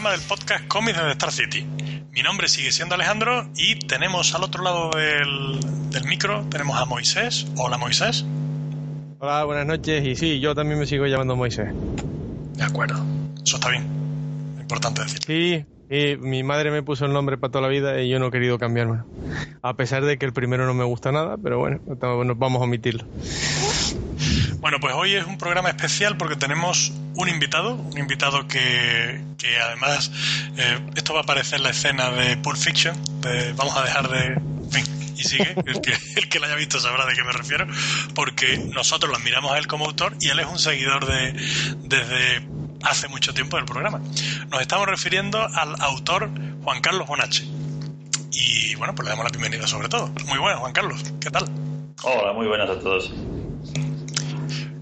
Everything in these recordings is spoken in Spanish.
Programa del podcast Comics de Star City. Mi nombre sigue siendo Alejandro y tenemos al otro lado del, del micro, tenemos a Moisés. Hola Moisés. Hola, buenas noches. Y sí, yo también me sigo llamando Moisés. De acuerdo, eso está bien. Importante decir. Sí, y mi madre me puso el nombre para toda la vida y yo no he querido cambiarme. A pesar de que el primero no me gusta nada, pero bueno, nos vamos a omitirlo. Bueno, pues hoy es un programa especial porque tenemos un invitado, un invitado que, que además, eh, esto va a aparecer en la escena de Pulp Fiction, de vamos a dejar de... en fin, y sigue, el que, el que lo haya visto sabrá de qué me refiero, porque nosotros lo admiramos a él como autor y él es un seguidor de desde hace mucho tiempo del programa. Nos estamos refiriendo al autor Juan Carlos Bonache. Y bueno, pues le damos la bienvenida sobre todo. Muy bueno, Juan Carlos, ¿qué tal? Hola, muy buenas a todos.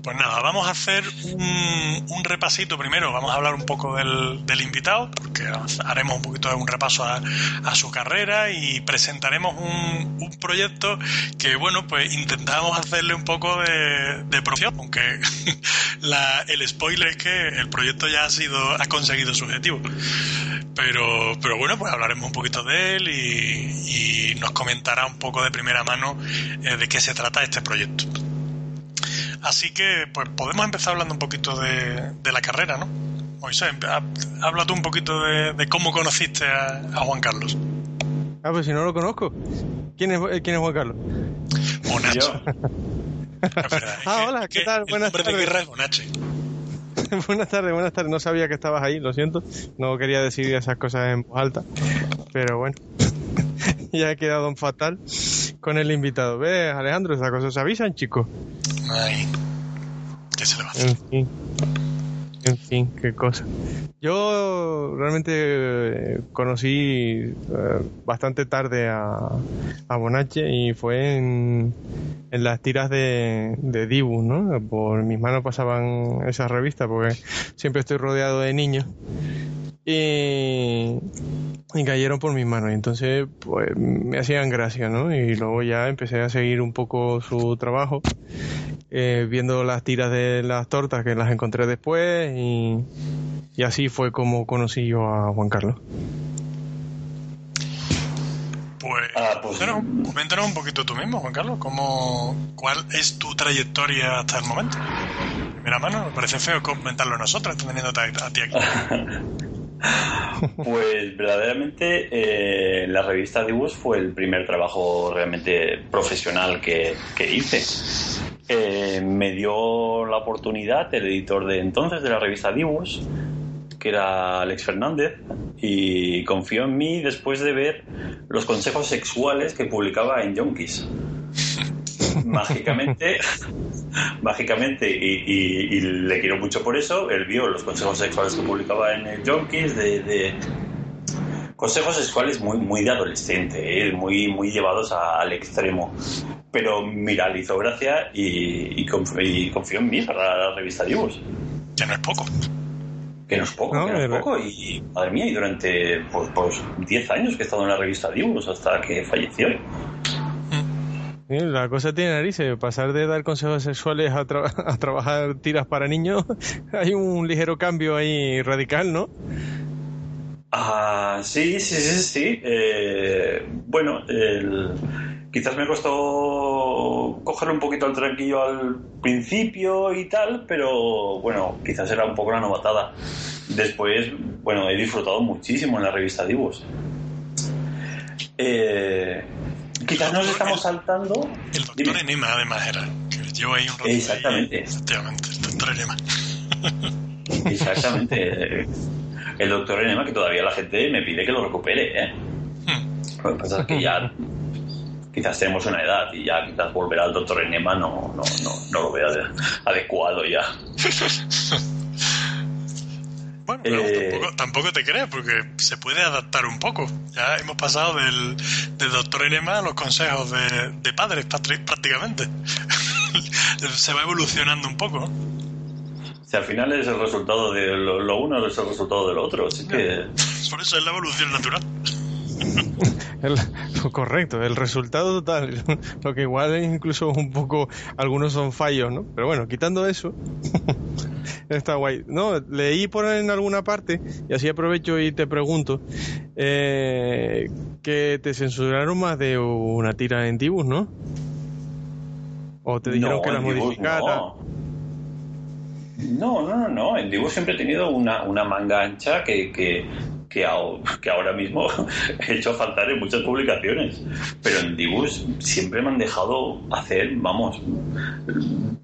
Pues nada, vamos a hacer un, un repasito primero. Vamos a hablar un poco del, invitado, porque haremos un poquito de un repaso a, su carrera y presentaremos un, proyecto que, bueno, pues intentamos hacerle un poco de, de promoción, aunque el spoiler es que el proyecto ya ha sido ha conseguido su objetivo. Pero, pero bueno, pues hablaremos un poquito de él y, y nos comentará un poco de primera mano eh, de qué se trata este proyecto. Así que, pues podemos empezar hablando un poquito de, de la carrera, ¿no? Moisés, habla tú un poquito de, de cómo conociste a, a Juan Carlos. Ah, pues si no lo conozco. ¿Quién es, eh, quién es Juan Carlos? Bonache. Yo, Es verdad, es Ah, que- hola, ¿qué tal? Buenas tardes. guerra es Bonache. buenas tardes, buenas tardes. No sabía que estabas ahí, lo siento. No quería decir esas cosas en voz alta. Pero bueno, ya he quedado en fatal con el invitado. ¿Ves, Alejandro? Esas cosas se avisan, chicos. Ay, ¿qué se le va a hacer? En fin. En fin, qué cosa. Yo realmente eh, conocí eh, bastante tarde a, a Bonache y fue en, en las tiras de, de Dibu, ¿no? Por mis manos pasaban esas revistas porque siempre estoy rodeado de niños. Y, y cayeron por mis manos. Y entonces, pues me hacían gracia, ¿no? Y luego ya empecé a seguir un poco su trabajo eh, viendo las tiras de las tortas que las encontré después y, y así fue como conocí yo a Juan Carlos. Pues, Ah, pues- coméntanos, coméntanos un poquito tú mismo, Juan Carlos, cómo, cuál es tu trayectoria hasta el momento. Primera mano, me parece feo comentarlo nosotros, teniéndote a, a ti aquí. pues verdaderamente eh, la revista Dibus fue el primer trabajo realmente profesional que, que hice. Eh, me dio la oportunidad el editor de entonces de la revista Dibus, que era Alex Fernández, y confió en mí después de ver los consejos sexuales que publicaba en Yonkis. Mágicamente, mágicamente, y, y- y le quiero mucho por eso, él vio los consejos sexuales que publicaba en el Yonkis de, de consejos sexuales muy, muy de adolescente, ¿eh? muy, muy llevados a- al extremo. Pero mira, le hizo gracia y, y conf- y confió en mí para la revista Dibus. Que no es poco. Que no es poco, No, que no es poco. Y madre mía, y durante pues, pues 10 años que he estado en la revista Dibus hasta que falleció. La cosa tiene narices, pasar de dar consejos sexuales a trabajar tiras para niños, hay un ligero cambio ahí radical, ¿no? Ah, sí, sí, sí, sí. Eh, bueno, el- quizás me costó coger un poquito el tranquillo al principio y tal, pero bueno, quizás era un poco la novatada. Después, bueno, he disfrutado muchísimo en la revista Divos. Eh, quizás nos estamos saltando. El doctor Dime. Enema, además, era. Que llevo ahí un rato. ahí. Exactamente. Efectivamente, el doctor Enema. Exactamente. El doctor Enema, que todavía la gente me pide que lo recupere, ¿eh? Hmm. Lo que pasa es que ya quizás tenemos una edad y ya quizás volver al doctor Enema no, no, no, no lo veo ade- adecuado ya. Bueno, pero Eh, tampoco, tampoco te creas, porque se puede adaptar un poco. Ya hemos pasado del, del doctor Enema a los consejos de, de padres, prácticamente. se va evolucionando un poco. Si al final es el resultado de lo, lo uno es el resultado del otro, así que Por eso es la evolución natural. El- correcto, el resultado total. Lo que igual es incluso un poco, algunos son fallos, ¿no? Pero bueno, quitando eso, está guay. No, leí por en alguna parte, y así aprovecho y te pregunto, eh, que te censuraron más de una tira en Tibus, ¿no? O te dijeron No, que Dibus modificara. No. No, no, no, no. En Dibu siempre he tenido una, una manga ancha que, que, que, ahora mismo he hecho faltar en muchas publicaciones. Pero en Dibus siempre me han dejado hacer, vamos,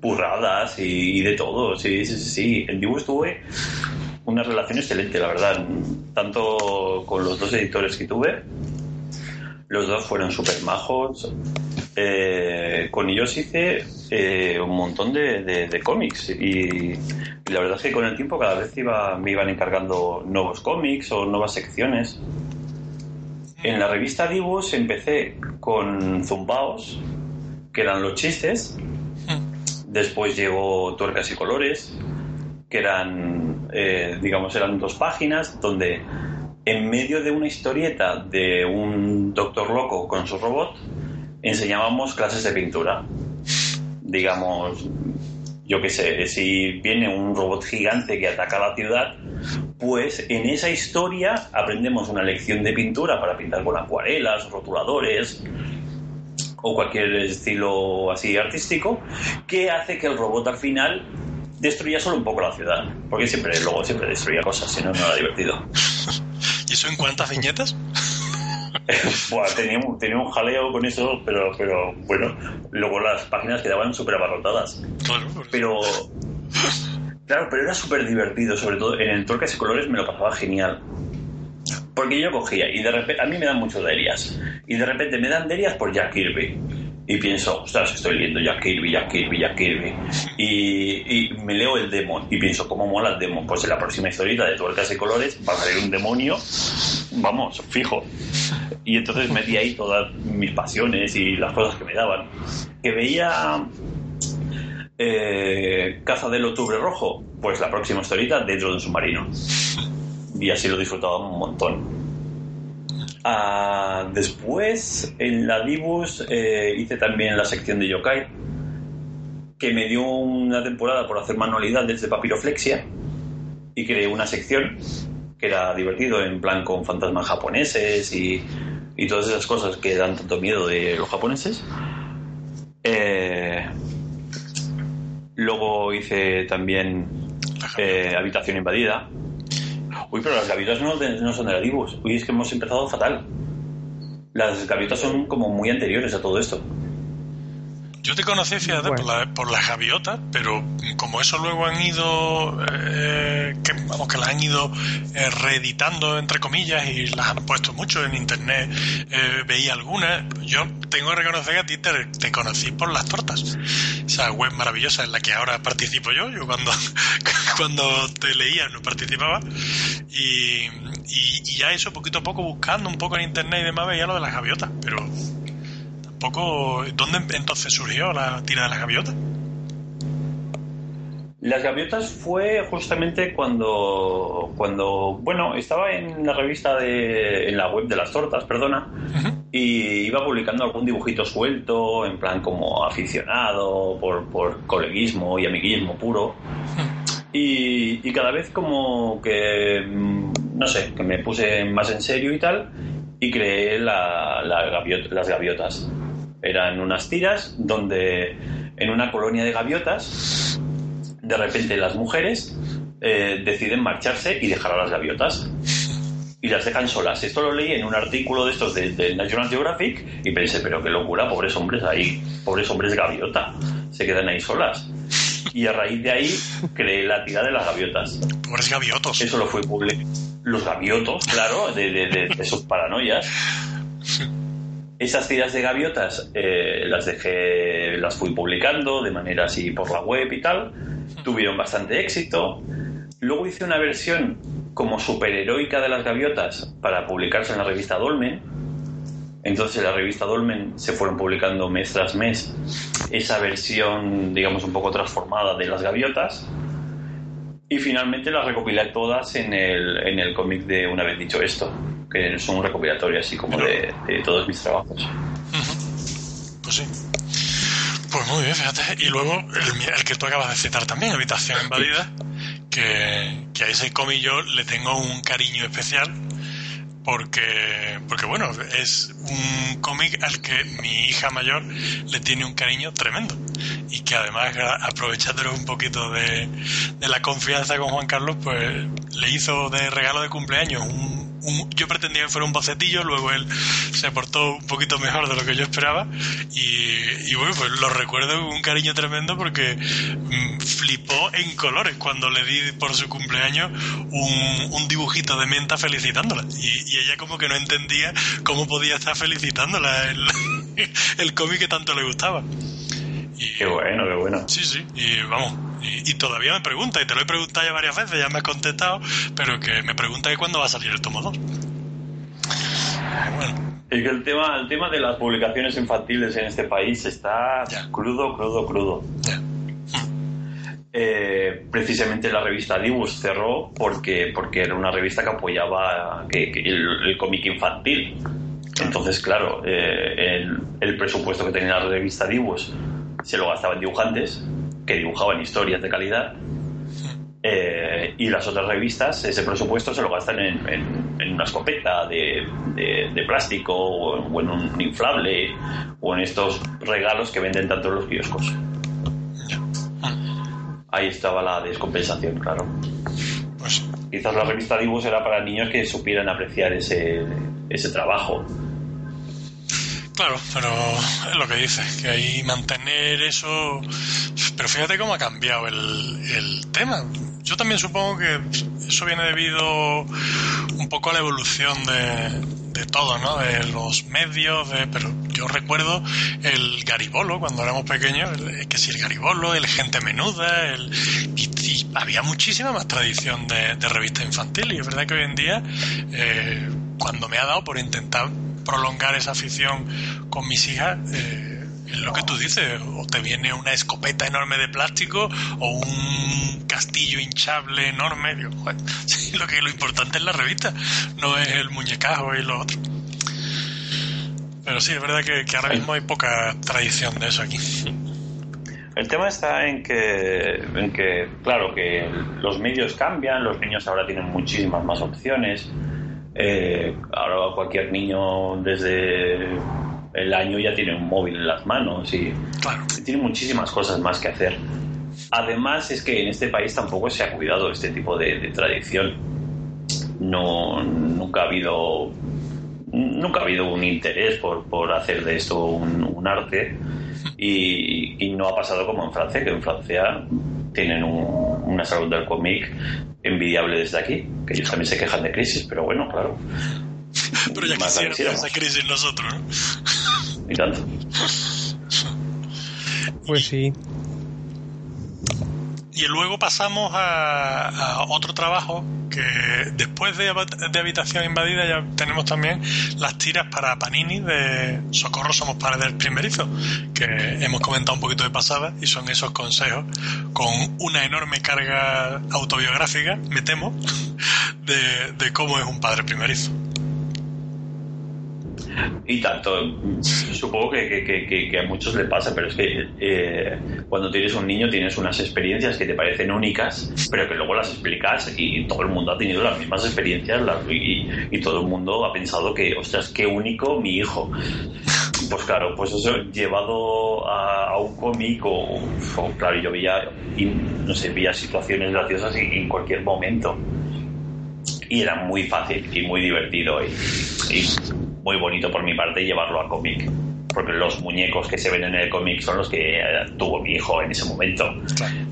burradas y, y de todo. Sí, sí, sí. En Dibus tuve una relación excelente, la verdad. Tanto con los dos editores que tuve. Los dos fueron súper majos. Eh, con ellos hice eh, un montón de, de- de cómics y, la verdad es que con el tiempo cada vez iba, me iban encargando nuevos cómics o nuevas secciones. En la revista Dibus empecé con Zumbaos, que eran los chistes. Después llegó Tuercas y Colores, que eran, eh, digamos, eran dos páginas donde en medio de una historieta de un doctor loco con su robot, enseñábamos clases de pintura. Digamos, yo qué sé, si viene un robot gigante que ataca la ciudad, pues en esa historia aprendemos una lección de pintura para pintar con acuarelas, rotuladores o cualquier estilo así artístico que hace que el robot al final destruya solo un poco la ciudad, porque siempre luego siempre destruía cosas, si no no era divertido. ¿Y eso en cuántas viñetas? Buah, tenía, un- tenía un jaleo con eso, pero, pero bueno, luego las páginas quedaban súper abarrotadas. Claro, pues, Pero, claro, pero era súper divertido, sobre todo en el Torques y Colores me lo pasaba genial. Porque yo cogía y de repente, a mí me dan mucho derias, y de repente me dan derias por Jack Kirby. Y pienso, ostras, estoy leyendo Jack Kirby, Jack Kirby, Jack Kirby. Y, y me leo el Demon y pienso, ¿cómo mola el Demon? Pues en la próxima historieta de Tuercas y Colores va a salir un demonio, vamos, fijo. Y entonces metí ahí todas mis pasiones y las cosas que me daban. Que veía eh, Caza del Octubre Rojo, pues la próxima historieta dentro de un submarino. Y así lo disfrutaba un montón. Ah, después, en la Dibus, eh, hice también la sección de Yokai, que me dio una temporada por hacer manualidades de papiroflexia y creé una sección que era divertido, en plan con fantasmas japoneses y, y todas esas cosas que dan tanto miedo de los japoneses. Eh, luego hice también eh, Habitación Invadida. Uy, pero las gaviotas no, no son de la. Uy, es que hemos empezado fatal. Las gaviotas son como muy anteriores a todo esto. Yo te conocí, fíjate, Bueno. por, la- por las gaviotas, pero como eso luego han ido, eh, que, vamos, que las han ido eh, reeditando, entre comillas, y las han puesto mucho en internet, eh, veía algunas, yo tengo que reconocer que a ti te, te conocí por las tortas. Esa web maravillosa en la que ahora participo yo, yo cuando, cuando te leía no participaba, y, y, y ya eso poquito a poco buscando un poco en internet y demás veía lo de las gaviotas, pero poco ¿Dónde entonces surgió la tira de las gaviotas? Las gaviotas fue justamente cuando, cuando, bueno, estaba en la revista de, en la web de las tortas, perdona, y iba publicando algún dibujito suelto, en plan como aficionado, por, por coleguismo y amiguismo puro. Y, y cada vez como que, mm, no sé, que me puse más en serio y tal, y creé la, la las gaviotas. Eran unas tiras donde en una colonia de gaviotas, de repente las mujeres eh, deciden marcharse y dejar a las gaviotas. y las dejan solas. Esto lo leí en un artículo de estos de, de National Geographic y pensé, pero qué locura, pobres hombres ahí, pobres hombres gaviota, se quedan ahí solas. Y a raíz de ahí creé la tira de las gaviotas. Pobres gaviotos. Eso lo fue publicado. Los gaviotos, claro, de, de, de, de sus paranoias. Esas tiras de gaviotas eh, las dejé, las fui publicando de manera así por la web y tal. Tuvieron bastante éxito. Luego hice una versión como superheroica de las gaviotas para publicarse en la revista Dolmen. Entonces en la revista Dolmen se fueron publicando mes tras mes esa versión, digamos, un poco transformada de las gaviotas. Y finalmente las recopilé todas en el, en el cómic de Una vez dicho esto, que es un recopilatorio así como de, de todos mis trabajos. Pues sí. Pues muy bien, fíjate. Y luego el, el que tú acabas de citar también, Habitación Invadida, que, que a ese cómic yo le tengo un cariño especial porque, porque bueno, es un cómic al que mi hija mayor le tiene un cariño tremendo y que además aprovechándonos un poquito de, de la confianza con Juan Carlos, pues le hizo de regalo de cumpleaños un, yo pretendía que fuera un bocetillo, luego él se portó un poquito mejor de lo que yo esperaba y, bueno, pues lo recuerdo con un cariño tremendo porque mm, flipó en colores cuando le di por su cumpleaños un, dibujito de menta felicitándola y, ella como que no entendía cómo podía estar felicitándola el, el cómic que tanto le gustaba. Y, Qué bueno, qué bueno. Sí, sí, y vamos, y, y todavía me pregunta, y te lo he preguntado ya varias veces, ya me has contestado, pero que me pregunta que cuándo va a salir el tomo 2. Bueno, Es que el tema, el tema de las publicaciones infantiles en este país está crudo, crudo, crudo. Eh, precisamente la revista Dibus cerró porque, porque era una revista que apoyaba que- que el, el cómic infantil. Entonces, claro, eh, el, el presupuesto que tenía la revista Dibus se lo gastaban dibujantes que dibujaban historias de calidad. Eh, y las otras revistas, ese presupuesto se lo gastan en, en- en una escopeta de, de- de plástico o en, o en un inflable o en estos regalos que venden tanto en los kioscos. Ahí estaba la descompensación, claro. Pues Quizás la revista Dibus era para niños que supieran apreciar ese, ese trabajo. Claro, pero es lo que dices, que ahí mantener eso... Pero fíjate cómo ha cambiado el, el tema. Yo también supongo que eso viene debido un poco a la evolución de, de todo, ¿no? De los medios, de, pero yo recuerdo el garibolo cuando éramos pequeños, el- que si el garibolo, el gente menuda, el, y, y había muchísima más tradición de, de revista infantil y es verdad que hoy en día, eh, cuando me ha dado por intentar prolongar esa afición con mis hijas, eh, es lo que tú dices, o te viene una escopeta enorme de plástico o un castillo hinchable enorme. Digo, joder, sí, lo que lo importante es la revista, no es el muñecajo y lo otro. Pero sí, es verdad que, que ahora mismo hay poca tradición de eso aquí. El tema está en que, en que, claro, que los medios cambian, los niños ahora tienen muchísimas más opciones. Eh, ahora cualquier niño desde el año ya tiene un móvil en las manos y Claro, tiene muchísimas cosas más que hacer. Además es que en este país tampoco se ha cuidado este tipo de, de tradición. No, nunca ha habido nunca ha habido un interés por, por hacer de esto un, un arte y, y no ha pasado como en Francia, que en Francia tienen un- una salud del cómic envidiable desde aquí, que ellos también se quejan de crisis, pero bueno, claro. pero ya Más quisiéramos. esa crisis nosotros, ¿no? Y tanto. Pues sí. Y luego pasamos a, otro trabajo que después de, Hab- de Habitación Invadida ya tenemos también las tiras para Panini de Socorro Somos Padres del Primerizo, que hemos comentado un poquito de pasada y son esos consejos con una enorme carga autobiográfica, me temo, de cómo es un padre primerizo. Y tanto, supongo que, que- a muchos le pasa, pero es que eh, cuando tienes un niño tienes unas experiencias que te parecen únicas, pero que luego las explicas y todo el mundo ha tenido las mismas experiencias y, todo el mundo ha pensado que, ostras, qué único mi hijo. Pues claro, pues eso llevado a, un cómic o, claro, yo veía, no sé, veía situaciones graciosas en, cualquier momento. y era muy fácil y muy divertido y muy bonito por mi parte llevarlo a cómic. Porque los muñecos que se ven en el cómic son los que eh, tuvo mi hijo en ese momento.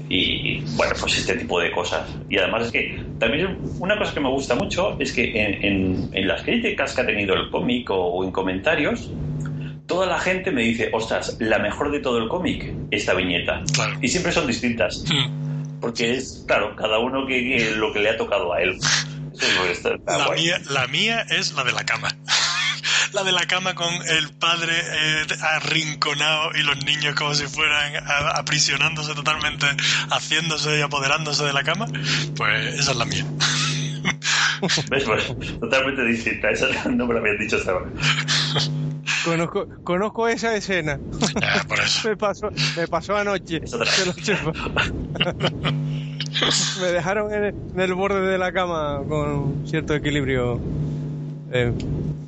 Y bueno, pues este tipo de cosas. Y además es que también una cosa que me gusta mucho es que en, en- en las críticas que ha tenido el cómic o, o en comentarios, toda la gente me dice, ostras, la mejor de todo el cómic, esta viñeta. Claro. Y siempre son distintas. Mm. Porque es, claro, cada uno que, que lo que le ha tocado a él. Eso es lo que está- está La guay. mía, la mía es la de la cama. La de la cama con el padre eh, arrinconado y los niños como si fueran a- aprisionándose totalmente, haciéndose y apoderándose de la cama. Pues esa es la mía. ¿Ves? Pues, totalmente distinta. Esa no me lo habían dicho hasta ahora. Conozco, conozco esa escena. Ya, por eso. Me pasó, me pasó anoche. Me dejaron en el, en el borde de la cama con cierto equilibrio. eh,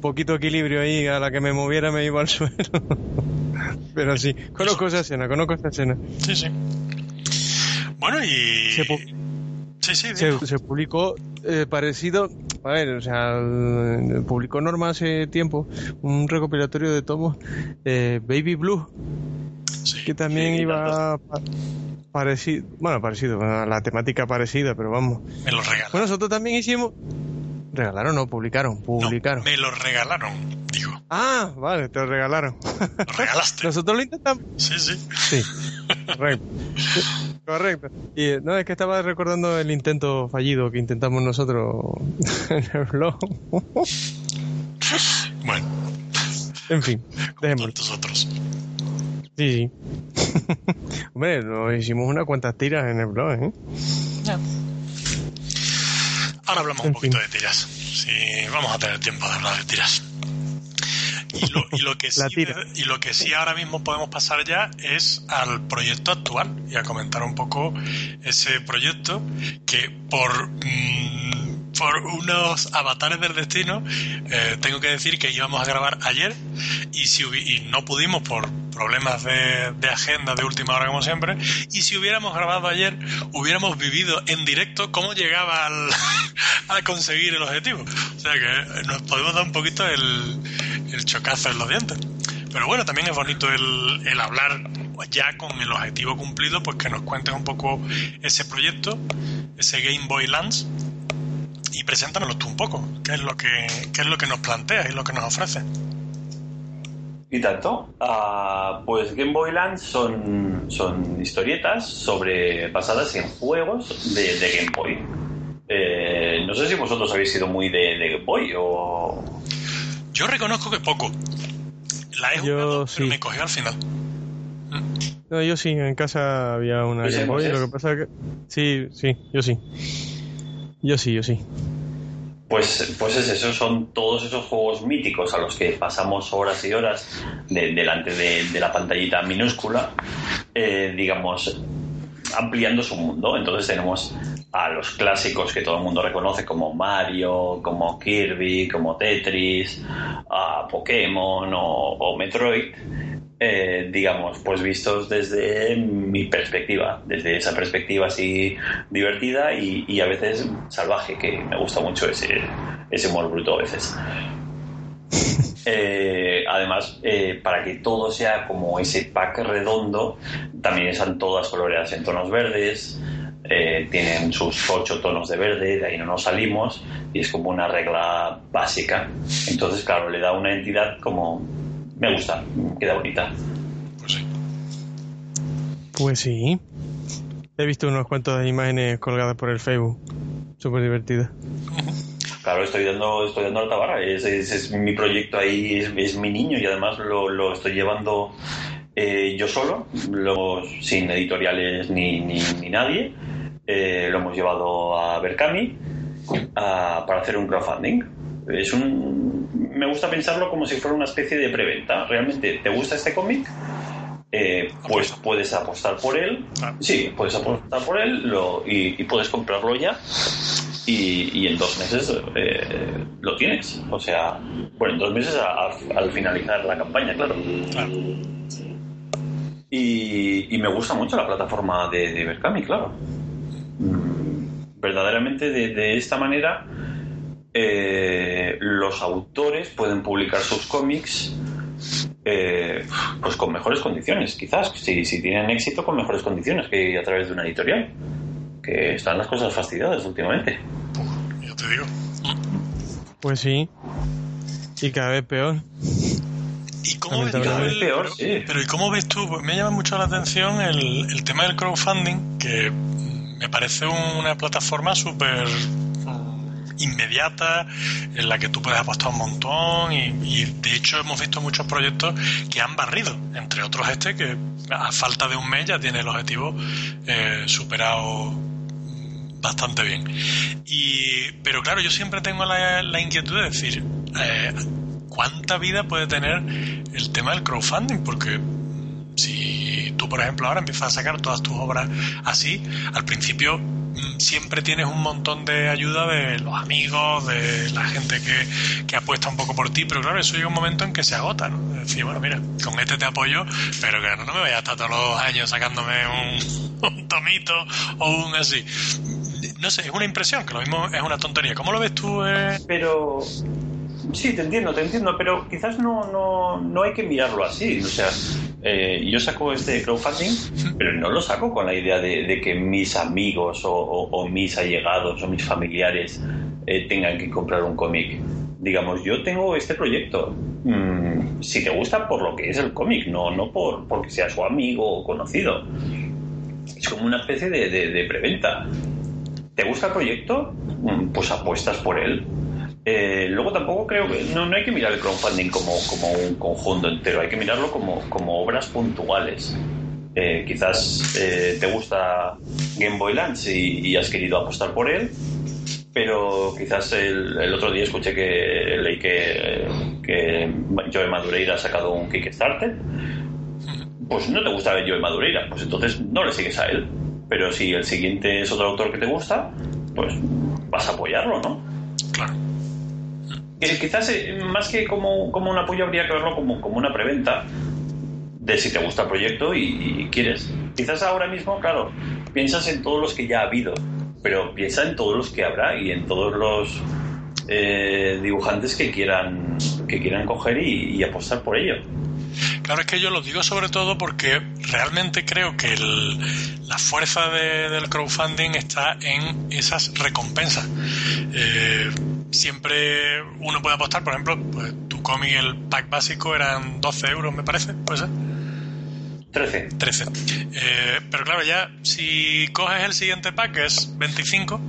poquito equilibrio ahí, a la que me moviera me iba al suelo. Pero sí, conozco esa escena, conozco esa escena. Sí, sí. Bueno, y... Se Sí, sí, Se, publicó eh, parecido, a ver, o sea, publicó Norma hace tiempo un recopilatorio de tomos eh, Baby Blue, Sí. que también iba pa- parecido, bueno, parecido, a la temática parecida, pero vamos. Me lo regalaron. Bueno, nosotros también hicimos, regalaron, no, publicaron, No, publicaron. me lo regalaron, digo. Ah, vale, te lo regalaron. Lo regalaste. Nosotros lo intentamos. Sí, sí. Sí, correcto. Correcto. Y no, es que estaba recordando el intento fallido que intentamos nosotros en el blog. Bueno, En fin, dejémoslo. tantos otros. Sí, sí. Hombre, nos hicimos unas cuantas tiras en el blog, ¿eh? Ahora hablamos un poquito fin. de tiras. Sí, vamos a tener tiempo de hablar de tiras. Y lo, y lo que sí, y lo que sí ahora mismo podemos pasar ya es al proyecto actual y a comentar un poco ese proyecto que por mm, por unos avatares del destino eh, tengo que decir que íbamos a grabar ayer y si y no pudimos por problemas de, de agenda de última hora como siempre y si hubiéramos grabado ayer hubiéramos vivido en directo cómo llegaba al, a conseguir el objetivo. O sea que nos podemos dar un poquito el, el chocazo en los dientes. Pero bueno también es bonito el, el hablar ya con el objetivo cumplido pues que nos cuentes un poco ese proyecto ese Game Boy Lance y preséntanoslo tú un poco qué es lo que qué es lo que nos planteas y lo que nos ofrece ¿Y tanto? Ah, pues Game Boy Land son, son historietas sobre basadas en juegos de, de Game Boy. Eh, no sé si vosotros habéis sido muy de, de Game Boy o... Yo reconozco que poco. La he Yo jugado, sí. pero me cogió al final. No, yo sí, en casa había una ¿Pues Game Boy, lo que pasa es que... Sí, sí, yo sí. Yo sí, yo sí. Pues, pues es eso, son todos esos juegos míticos a los que pasamos horas y horas de- delante de, la pantallita minúscula, eh, digamos, ampliando su mundo. Entonces tenemos a los clásicos que todo el mundo reconoce como Mario, como Kirby, como Tetris, a Pokémon o Metroid. Eh, digamos, pues vistos desde mi perspectiva, desde esa perspectiva así divertida y, y a veces salvaje, que me gusta mucho ese, ese humor bruto a veces. Eh, además, eh, para que todo sea como ese pack redondo, también están todas coloreadas en tonos verdes, eh, tienen sus ocho tonos de verde, de ahí no nos salimos, y es como una regla básica. Entonces, claro, le da una entidad como... Me gusta, queda bonita. Pues sí. Pues sí. He visto unos cuantos imágenes colgadas por el Facebook. Súper divertidas. Claro, estoy dando, estoy dando la tabarra. Ese, ese es mi proyecto ahí, es, es mi niño y además lo, lo estoy llevando eh, yo solo, lo- sin editoriales ni, ni, ni nadie. Eh, lo hemos llevado a Berkami a- para hacer un crowdfunding. Es un, me gusta pensarlo como si fuera una especie de preventa. Realmente, ¿te gusta este cómic? Eh, pues puedes apostar por él. Ah. Sí, puedes apostar por él lo- y, y puedes comprarlo ya y, y en dos meses eh, lo tienes. O sea, bueno, en dos meses a- a- al finalizar la campaña, claro. Claro. Y, y me gusta mucho la plataforma de, de Berkami, claro. Mm, Verdaderamente de, de esta manera eh, los autores pueden publicar sus cómics eh, pues con mejores condiciones, quizás, si, si tienen éxito con mejores condiciones que a través de una editorial. Que están las cosas fastidiadas últimamente. Yo te digo. Pues sí. Y cada vez peor. ¿Y cómo ves tú el- peor, pero, sí. pero ¿y cómo ves tú? Pues me llama mucho la atención el, el tema del crowdfunding, que me parece una plataforma súper inmediata en la que tú puedes apostar un montón y, de hecho hemos visto muchos proyectos que han barrido, entre otros este que a falta de un mes ya tiene el objetivo eh, superado bastante bien. Y, pero claro, yo siempre tengo la, la inquietud de decir, eh, ¿cuánta vida puede tener el tema del crowdfunding? Porque si tú, por ejemplo, ahora empiezas a sacar todas tus obras así, al principio siempre tienes un montón de ayuda de los amigos, de la gente que, que apuesta un poco por ti, pero claro, eso llega un momento en que se agota, ¿no? Es decir, bueno, mira, con este te apoyo, pero que no, me vaya a estar todos los años sacándome un, un tomito o un así. No sé, es una impresión, que lo mismo es una tontería. ¿Cómo lo ves tú? eh? Pero sí, te entiendo, te entiendo, pero quizás no, no, no hay que mirarlo así. O sea, eh, yo saco este crowdfunding, pero no lo saco con la idea de, que mis amigos o, mis allegados o mis familiares eh, tengan que comprar un cómic. Digamos, yo tengo este proyecto. Mm, si te gusta por lo que es el cómic, no, no por porque sea su amigo o conocido. Es como una especie de, de- de preventa. ¿Te gusta el proyecto? Mm, Pues apuestas por él. Eh, luego tampoco creo que no, no hay que mirar el crowdfunding como, como un conjunto entero, hay que mirarlo como, como obras puntuales. Eh, quizás eh, te gusta Game Boy Lance y, has querido apostar por él, pero quizás el, el otro día escuché que leí que, que Joe Madureira ha sacado un Kickstarter. Pues no te gusta Joe Madureira, pues entonces no le sigues a él. Pero si el siguiente es otro autor que te gusta, pues vas a apoyarlo, ¿no? Claro. Quizás eh, más que como, como un apoyo habría que verlo como, como una preventa de si te gusta el proyecto y, quieres. Quizás ahora mismo, claro, piensas en todos los que ya ha habido, pero piensa en todos los que habrá y en todos los eh, dibujantes que quieran que quieran coger y, apostar por ello. Claro, es que yo lo digo sobre todo porque realmente creo que la fuerza de- del crowdfunding está en esas recompensas. Eh, siempre uno puede apostar, por ejemplo, pues, tu cómic, el pack básico eran 12 euros, me parece, puede ser. 13. 13. Eh, pero claro, ya si coges el siguiente pack, que es 25,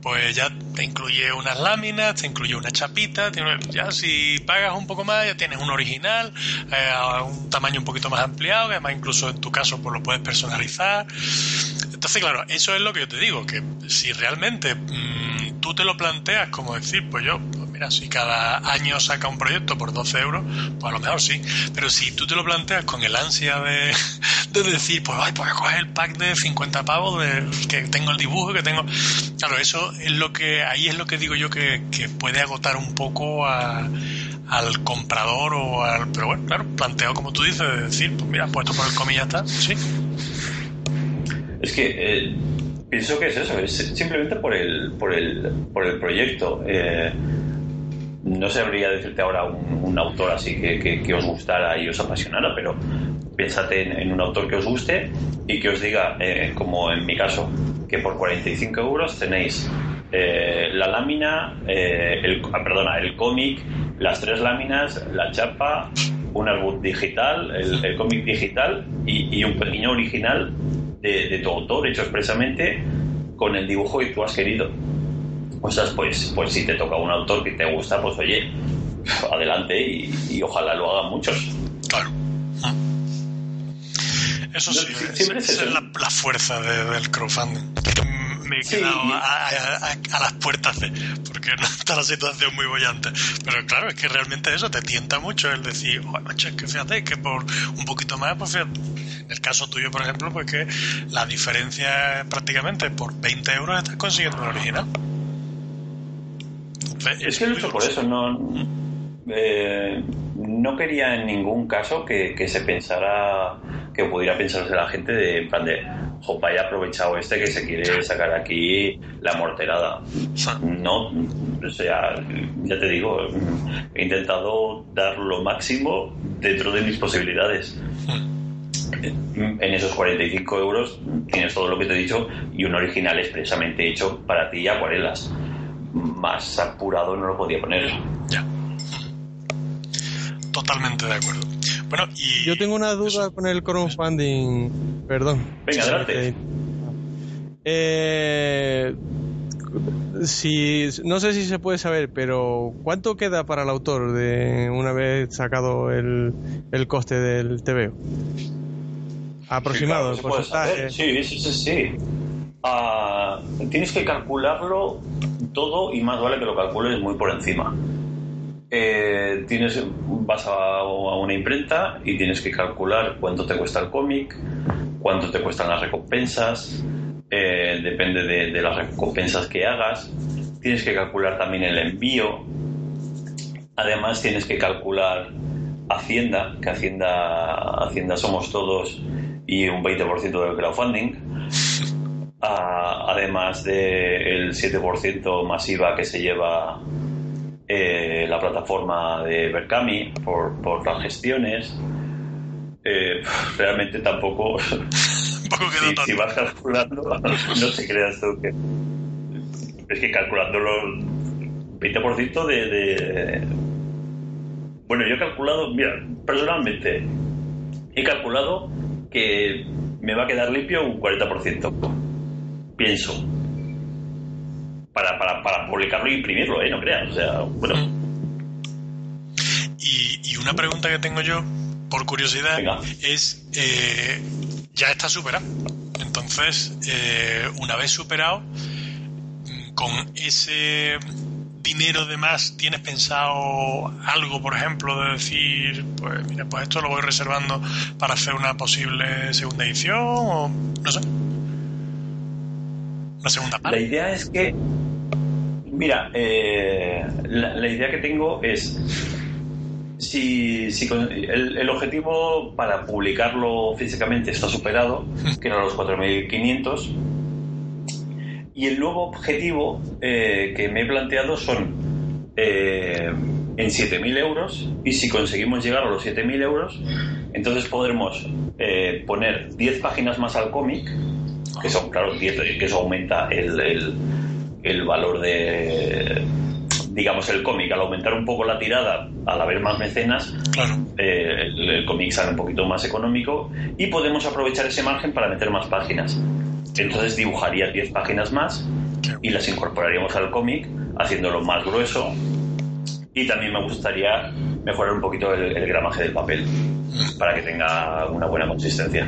pues ya te incluye unas láminas, te incluye una chapita, ya si pagas un poco más, ya tienes un original, eh, un tamaño un poquito más ampliado, que además incluso en tu caso pues lo puedes personalizar. Entonces, claro, eso es lo que yo te digo, que si realmente mm, tú te lo planteas como decir, pues yo, pues mira, si cada año saca un proyecto por 12 euros, pues a lo mejor sí. Pero si tú te lo planteas con el ansia de, de decir, pues, ay, pues voy a coger el pack de 50 pavos de que tengo el dibujo, que tengo... Claro, eso es lo que, ahí es lo que digo yo que, que puede agotar un poco a- al comprador o al... Pero bueno, claro, planteado como tú dices, de decir, pues mira, puesto por el cómic ya está, sí. Es que eh, pienso que es eso, es simplemente por el, por el, por el proyecto. Eh, no sabría decirte ahora un, autor así que, que- os gustara y os apasionara, pero piénsate en, un autor que os guste y que os diga, eh, como en mi caso, que por 45 euros tenéis eh, la lámina, eh, el, ah, perdona, el cómic, las tres láminas, la chapa, un artbook digital, el, el cómic digital y, y un pequeño original de, de tu autor hecho expresamente con el dibujo que tú has querido. Ostras, pues, pues si te toca un autor que te gusta, pues oye, adelante y, y ojalá lo hagan muchos. Claro. Eso No, sí, es- siempre es esa es eso. la, la fuerza de- del crowdfunding. Me he quedado a, a- a- a las puertas de. Porque no está la situación muy bollante. Pero claro, es que realmente eso te tienta mucho el decir, "Joder, macho, es que fíjate que por un poquito más, pues fíjate. En el caso tuyo, por ejemplo, pues que la diferencia prácticamente por 20 euros estás consiguiendo un original. Entonces, Es que lucho por eso, no, eh, no quería en ningún caso que, que se pensara que pudiera pensarse la gente de, en plan de, jo, vaya aprovechado este que se quiere sacar aquí la morterada. No, o sea, ya te digo, he intentado dar lo máximo dentro de mis posibilidades. En esos 45 euros tienes todo lo que te he dicho y un original expresamente hecho para ti y acuarelas. Más apurado no lo podía poner. Ya. Totalmente de acuerdo. Bueno, y. Yo tengo una duda con el crowdfunding. Perdón. Venga, adelante. Eh, si, no sé si se puede saber, pero ¿cuánto queda para el autor de una vez sacado el, el coste del TVO? Aproximado, Sí, claro, el se puede porcentaje. saber. Sí, sí, sí, sí. Ah, tienes que calcularlo todo y más vale que lo calcules muy por encima. Eh, tienes, vas a, a una imprenta y tienes que calcular cuánto te cuesta el cómic, cuánto te cuestan las recompensas, eh, depende de, de las recompensas que hagas. Tienes que calcular también el envío. Además tienes que calcular Hacienda, que Hacienda, Hacienda somos todos y un 20% del crowdfunding. Ah, además del 7% masiva que se lleva eh, la plataforma de Berkami por, por las gestiones. Eh, realmente tampoco, si vas calculando, no te creas tú que. Es que calculando los 20% de, de. Bueno, yo he calculado, mira, personalmente, he calculado que me va a quedar limpio un 40%. Pienso. Para, para, para publicarlo y imprimirlo, ¿eh? No creas. O sea, bueno, Y, y una pregunta que tengo yo, por curiosidad, Venga. es, eh, ya está superado. Entonces, eh, una vez superado, mm, con ese dinero de más, ¿tienes pensado algo, por ejemplo, de decir, pues mira, pues esto lo voy reservando para hacer una posible segunda edición o no sé? Una segunda La parte. idea es que, mira, eh, la, la idea que tengo es, si, el, el objetivo para publicarlo físicamente está superado, que eran los 4.500, y el nuevo objetivo eh, que me he planteado son eh, en 7.000 euros, y si conseguimos llegar a los 7.000 euros, entonces podremos eh, poner 10 páginas más al cómic, que son, claro, 10, que eso aumenta el, el- el valor de, digamos, el cómic. Al aumentar un poco la tirada, al haber más mecenas, Claro. eh, el, el cómic sale un poquito más económico y podemos aprovechar ese margen para meter más páginas. Entonces dibujaría 10 páginas más y las incorporaríamos al cómic, haciéndolo más grueso. Y también me gustaría mejorar un poquito el, el gramaje del papel para que tenga una buena consistencia.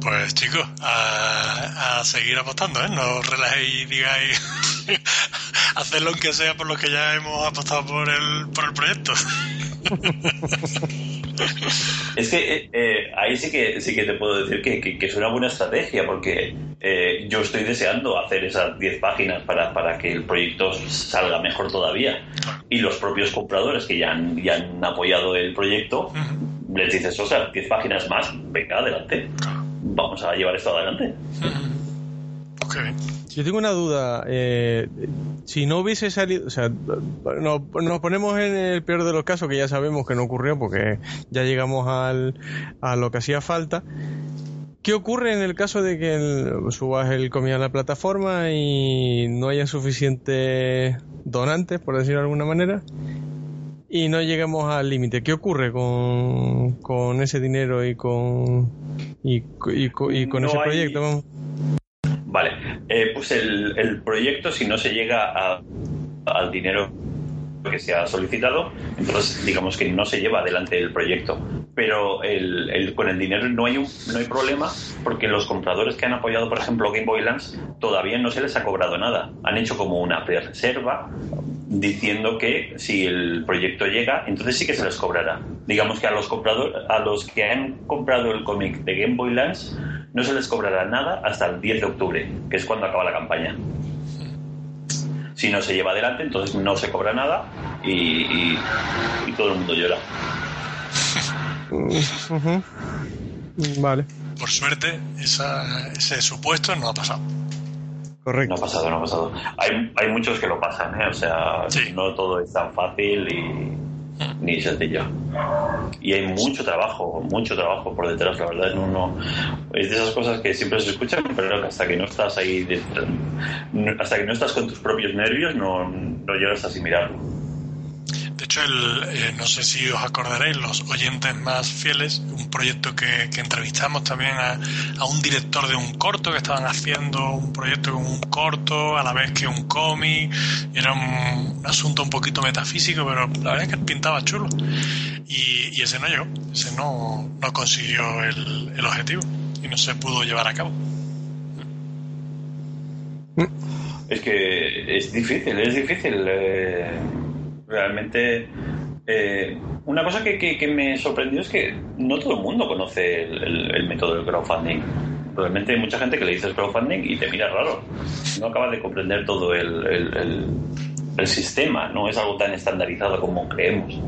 Pues chicos, a, a seguir apostando, ¿eh? No os relajéis y digáis hacedlo aunque sea por lo que ya hemos apostado por el, por el proyecto. Es que eh, eh, ahí sí que sí que te puedo decir que, que- que es una buena estrategia porque eh, yo estoy deseando hacer esas 10 páginas para, para que el proyecto salga mejor todavía. Y los propios compradores que ya han, ya han apoyado el proyecto, les dices, o sea, 10 páginas más, venga, adelante. Vamos a llevar esto adelante. Ok. Yo tengo una duda. eh, si no hubiese salido, o sea, no- nos ponemos en el peor de los casos, que ya sabemos que no ocurrió porque ya llegamos al, a lo que hacía falta. ¿Qué ocurre en el caso de que el- subas el comida a la plataforma y no haya suficientes donantes, por decirlo de alguna manera? Y no lleguemos al límite. ¿Qué ocurre con, con ese dinero y con, y, co- y co- y con No ese hay- proyecto? Vale, eh, pues el, el proyecto, si no se llega a- al dinero que se ha solicitado, entonces digamos que no se lleva adelante el proyecto. Pero el, el- con el dinero no hay, un, no hay problema porque los compradores que han apoyado, por ejemplo, Game Boy Lands, todavía no se les ha cobrado nada. Han hecho como una pre-reserva diciendo que si el proyecto llega, entonces sí que se les cobrará. Digamos que a los compradores, a los que han comprado el cómic de Game Boy Lands, no se les cobrará nada hasta el 10 de octubre, que es cuando acaba la campaña. Si no se lleva adelante, entonces no se cobra nada y, y- y todo el mundo llora. Vale, Por suerte, esa- ese supuesto no ha pasado. No correcto. ha pasado, no ha pasado. Hay, hay muchos que lo pasan, ¿eh? O sea, Sí. no todo es tan fácil y ni sencillo. Y hay mucho trabajo, mucho trabajo por detrás, la verdad. No, no, es de esas cosas que siempre se escuchan, pero hasta que no estás ahí, no- hasta que no estás con tus propios nervios, no, no llegas a asimilarlo. De hecho, eh, no sé si os acordaréis, los oyentes más fieles, un proyecto que, entrevistamos también a, un director de un corto que estaban haciendo un proyecto con un corto a la vez que un cómic. Era un, un asunto un poquito metafísico, pero la verdad es que pintaba chulo. Y, y ese no llegó, ese no, no consiguió el, el objetivo y no se pudo llevar a cabo. Es que es difícil, es difícil. eh, realmente, eh, una cosa que, que- que me sorprendió es que no todo el mundo conoce el, el- el método del crowdfunding. Realmente hay mucha gente que le dices crowdfunding y te mira raro. No acabas de comprender todo el, el- el- el sistema, no es algo tan estandarizado como creemos.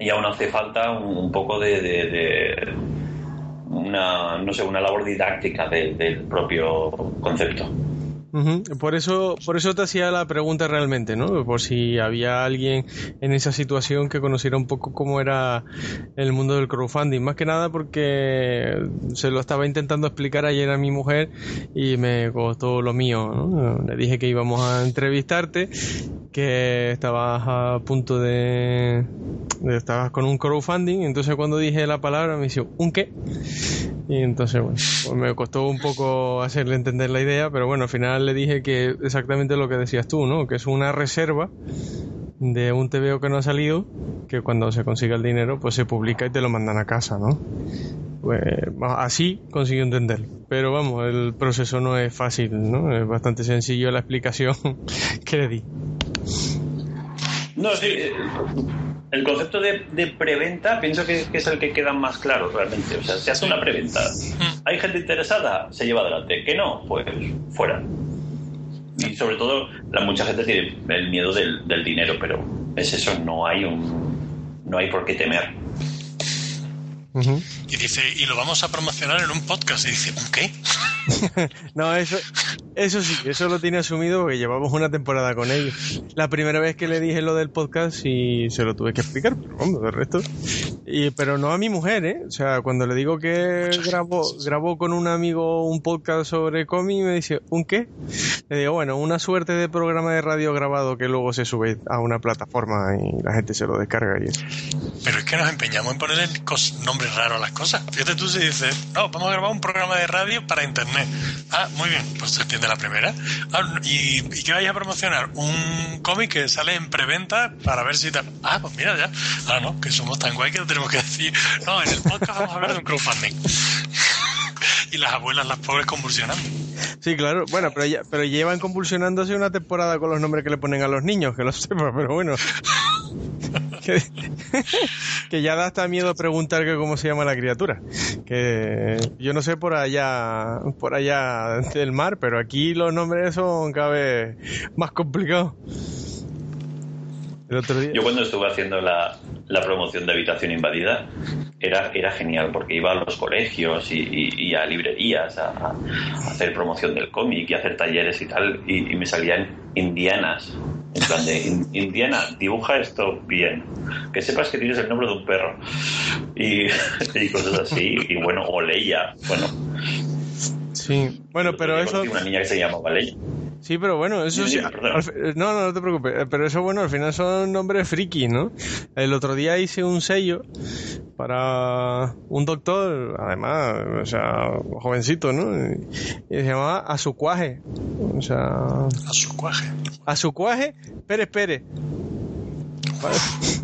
Y aún hace falta un, un poco de, de- de una, no sé, una labor didáctica del propio concepto. Ujú, Por eso, por eso te hacía la pregunta realmente, ¿no? Por si había alguien en esa situación que conociera un poco cómo era el mundo del crowdfunding. Más que nada porque se lo estaba intentando explicar ayer a mi mujer y me costó lo mío, ¿no? Le dije que íbamos a entrevistarte, que estabas a punto de, de- estabas con un crowdfunding, entonces cuando dije la palabra me dijo, ¿un qué? Y entonces, bueno, pues me costó un poco hacerle entender la idea, pero bueno, al final le dije que exactamente lo que decías tú, ¿no? Que es una reserva de un TVO que no ha salido, que cuando se consiga el dinero, pues se publica y te lo mandan a casa, ¿no? Pues así consiguió entender. Pero vamos, el proceso no es fácil, ¿no? Es bastante sencillo la explicación que le di. No, sí. eh, El concepto de, de preventa pienso que, que es el que queda más claro realmente. O sea, se hace una preventa. ¿Hay gente interesada? Se lleva adelante. ¿Que no? Pues fuera. Y sobre todo, la mucha gente tiene el miedo del, del dinero, pero es eso, no hay un no hay por qué temer. Y dice, y lo vamos a promocionar en un podcast. Y dice, ¿un qué? No, eso, eso sí, eso lo tiene asumido porque llevamos una temporada con ellos. La primera vez que le dije lo del podcast y se lo tuve que explicar, pero vamos, del resto. Y, pero no a mi mujer, ¿eh? O sea, cuando le digo que grabó, grabó con un amigo un podcast sobre cómic, me dice, ¿un qué? Le digo, bueno, una suerte de programa de radio grabado que luego se sube a una plataforma y la gente se lo descarga y eso. Pero es que nos empeñamos en ponerle nombres raros a las cosas. Fíjate tú si dices, no, vamos a grabar un programa de radio para internet. Ah, muy bien, pues se entiende la primera. Ah, y, y que vayas a promocionar un cómic que sale en preventa para ver si tal. Ah, pues mira ya. Ahora no, que somos tan guay que no tenemos que decir, no, en el podcast vamos a hablar de un crowdfunding. y las abuelas, las pobres, convulsionando. Sí, claro. Bueno, pero, ya- pero llevan convulsionándose una temporada con los nombres que le ponen a los niños, que lo sepa, pero bueno. que, ya da hasta miedo preguntar que cómo se llama la criatura. Que yo no sé por allá, por allá del mar, pero aquí los nombres son cada vez más complicados. El otro día. Yo cuando estuve haciendo la, la promoción de Habitación Invadida era, era genial porque iba a los colegios y, a librerías a, hacer promoción del cómic y a hacer talleres y tal y me salían indianas. En plan de, "In- Indiana, dibuja esto bien. Que sepas que tienes el nombre de un perro. Y, y cosas así. Y bueno, o Leia. Bueno, Sí, bueno, pero yo eso. una niña que se llamaba Leia. Sí, pero bueno, eso sí. al No, no, no te preocupes. eh, Pero eso, bueno, al final son nombres frikis, ¿no? El otro día hice un sello para un doctor, además, o sea, jovencito, ¿no? Y se llamaba Azucuaje. O sea, A su cuaje. Azucuaje Pérez Pérez.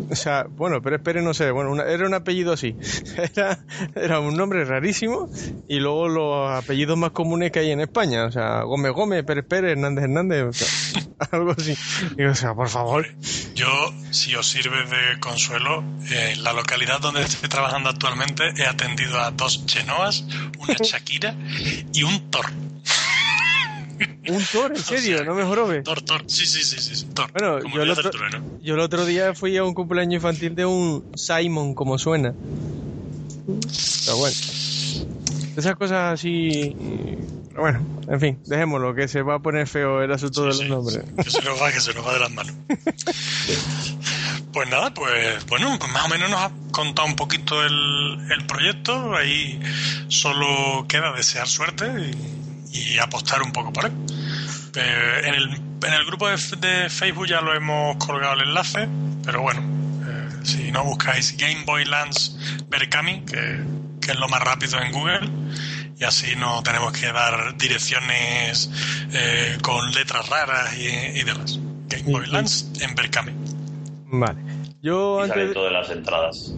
O sea, bueno, Pérez Pérez no sé, bueno, una- era un apellido así. Era, era un nombre rarísimo y luego los apellidos más comunes que hay en España. O sea, Gómez Gómez, Pérez Pérez, Hernández Hernández, o sea, algo así. Y, o sea, por favor. Yo, si os sirve de consuelo, eh, en la localidad donde estoy trabajando actualmente he atendido a dos chenoas, una Shakira y un Thor. Un Thor, en serio, no me jorobe. Thor, Thor. Sí, sí, sí, sí, Thor. Bueno, Como yo el, otro, del trueno. yo el otro día fui a un cumpleaños infantil de un Simon, como suena. Pero bueno. Esas cosas así. pero Bueno, en fin, dejémoslo, que se va a poner feo el asunto de Sí, los sí, nombres. Que se nos va, que se nos va de las manos. Pues nada, pues bueno, pues más o menos nos ha contado un poquito el, el proyecto. Ahí solo queda desear suerte y, y apostar un poco por él. Eh, en, el, en el grupo de, F- de Facebook ya lo hemos colgado el enlace, pero bueno, eh, si no buscáis Game Boy Lance Berkami, que, que es lo más rápido en Google, y así no tenemos que dar direcciones eh, con letras raras y, y demás. Game Boy Lance en Berkami. Vale. Yo Y antes. salen todas las entradas.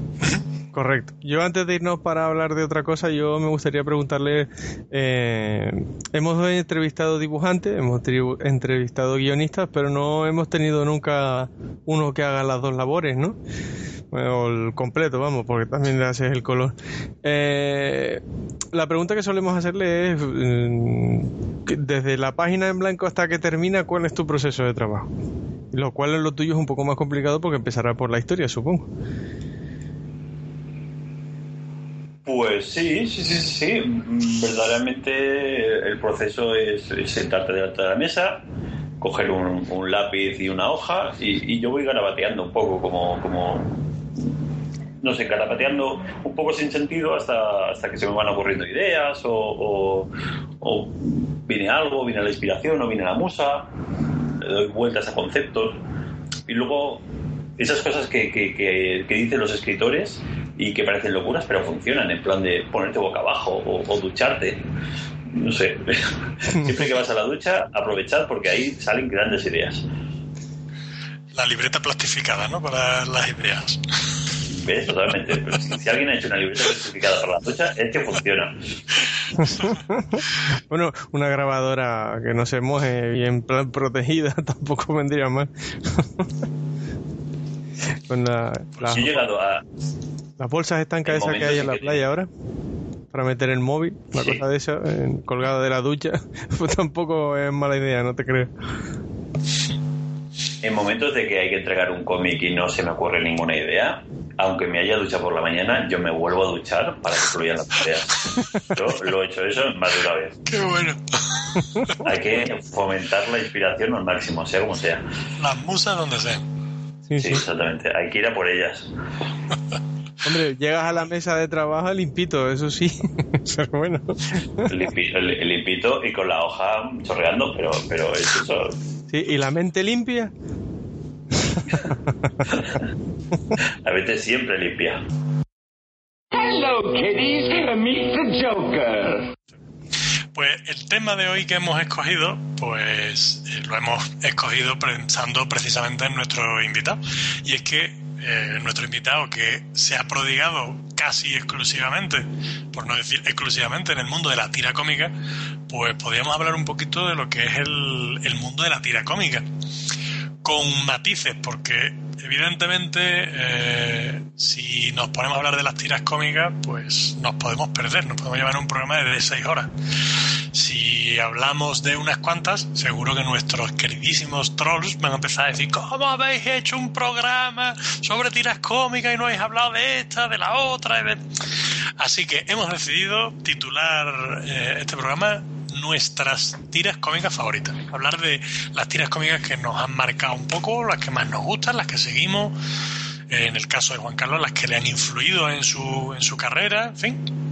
Correcto. Yo antes de irnos para hablar de otra cosa, yo me gustaría preguntarle, eh, hemos entrevistado dibujantes, hemos entrevistado guionistas, pero no hemos tenido nunca uno que haga las dos labores, ¿no? Bueno, el completo, vamos, porque también le haces el color. Eh, la pregunta que solemos hacerle es, mm, desde la página en blanco hasta que termina, ¿cuál es tu proceso de trabajo? Lo cual en lo tuyo es un poco más complicado porque empezará por la historia, supongo. Pues sí, sí, sí, sí, Verdaderamente el proceso es, sentarte delante de la mesa, coger un, lápiz y una hoja y, y yo voy garabateando un poco como, como no sé, garabateando un poco sin sentido hasta, hasta que se me van ocurriendo ideas o, o- o viene algo, viene la inspiración o viene la musa, le doy vueltas a conceptos. Y luego esas cosas que, que- que- que dicen los escritores y que parecen locuras pero funcionan, en plan de ponerte boca abajo o, o ducharte. No sé, siempre que vas a la ducha, aprovechad porque ahí salen grandes ideas. La libreta plastificada, ¿no? Para las ideas. ¿Ves? Totalmente. Pero si, si alguien ha hecho una libreta clasificada para la ducha, es que funciona. Bueno, una grabadora que no se moje y en plan protegida tampoco vendría mal. Con la- la- Yo he llegado a, las bolsas estancas En esas que hay en la playa ahora para meter el móvil, una Sí. cosa de esa, en- colgada de la ducha, pues tampoco es mala idea, no te creo. En momentos de que hay que entregar un cómic y no se me ocurre ninguna idea, aunque me haya duchado por la mañana, yo me vuelvo a duchar para que fluyan las ideas. Yo lo he hecho eso más de una vez. Qué bueno. Hay que fomentar la inspiración al máximo, sea como sea. Las musas donde sea. Sí, Sí, sí. exactamente. Hay que ir a por ellas. Hombre, llegas a la mesa de trabajo limpito, eso sí. Pero bueno. Limpi- li- limpito y con la hoja chorreando, pero, pero es eso. Sí, ¿y la mente limpia? A veces siempre limpia. Hello, kiddies. Meet the Joker. Pues el tema de hoy que hemos escogido, pues eh, lo hemos escogido pensando precisamente en nuestro invitado. Y es que eh, nuestro invitado que se ha prodigado casi exclusivamente, por no decir exclusivamente, en el mundo de la tira cómica, pues podríamos hablar un poquito de lo que es el, mundo de la tira cómica. Con matices, porque evidentemente eh, si nos ponemos a hablar de las tiras cómicas, pues nos podemos perder, nos podemos llevar un programa de seis horas. Si hablamos de unas cuantas, seguro que nuestros queridísimos trolls van a empezar a decir, ¿cómo habéis hecho un programa sobre tiras cómicas y no habéis hablado de esta, de la otra? de-?". Así que hemos decidido titular eh, este programa nuestras tiras cómicas favoritas. Hablar de las tiras cómicas que nos han marcado un poco, las que más nos gustan, las que seguimos. En el caso de Juan Carlos, las que le han influido en su, en su carrera, en fin.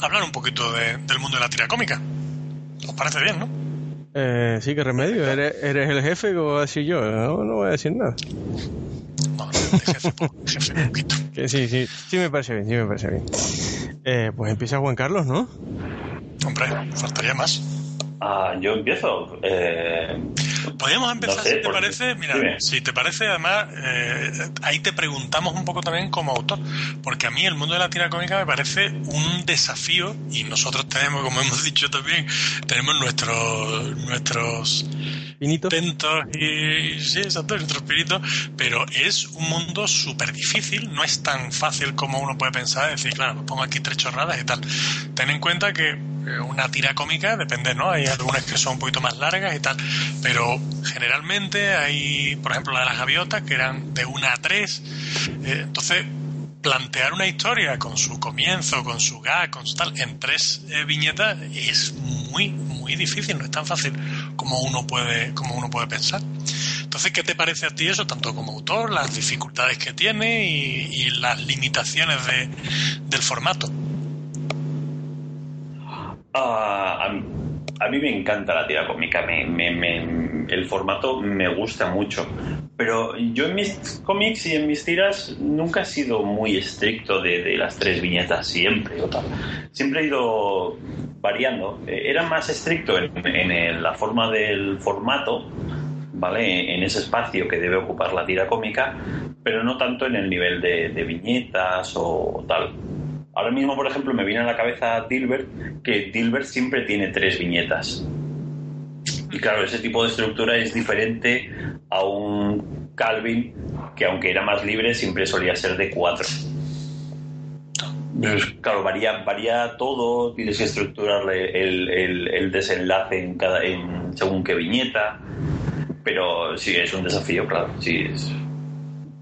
Hablar un poquito de- del mundo de la tira cómica. ¿Os parece bien, no? Eh, sí, qué remedio. ¿Eres, eres el jefe o así yo? No, no voy a decir nada. No, jefe poquito. Que sí, sí, sí me parece bien, sí me parece bien. Eh, pues empieza Juan Carlos, ¿no? Hombre, faltaría más. Ah, yo empiezo. Eh, Podríamos empezar, No sé, si te parece, mira, dime. si te parece, además, eh, ahí te preguntamos un poco también como autor, porque a mí el mundo de la tira cómica me parece un desafío y nosotros tenemos, como hemos dicho también, tenemos nuestros nuestros Pinito. intentos y sí, exacto, nuestros espíritus, pero es un mundo súper difícil, no es tan fácil como uno puede pensar, decir, claro, pongo aquí tres chorradas y tal. Ten en cuenta que eh, una tira cómica depende, ¿no? Hay algunas que son un poquito más largas y tal, pero generalmente hay, por ejemplo, la de las gaviotas, que eran de una a tres, eh, entonces plantear una historia con su comienzo, con su gag, con su tal, en tres eh, viñetas es muy, muy difícil, no es tan fácil como uno puede, como uno puede pensar. Entonces, ¿qué te parece a ti eso, tanto como autor, las dificultades que tiene y, las limitaciones de, del formato? Ah, a, mí, me encanta la tira cómica, me, me- me- el formato me gusta mucho, pero yo en mis cómics y en mis tiras nunca he sido muy estricto de, las tres viñetas siempre o tal. Siempre he ido variando. Eh, Era más estricto en, la forma del formato, ¿vale? En ese espacio que debe ocupar la tira cómica, pero no tanto en el nivel de, de viñetas o tal. Ahora mismo, por ejemplo, me viene a la cabeza Dilbert, que Dilbert siempre tiene tres viñetas. Y claro, ese tipo de estructura es diferente a un Calvin, que aunque era más libre, siempre solía ser de cuatro. Pues, claro, varía, varía todo, tienes que estructurarle el, el- el desenlace en cada, en según qué viñeta. Pero sí, es un desafío, claro. Sí, es,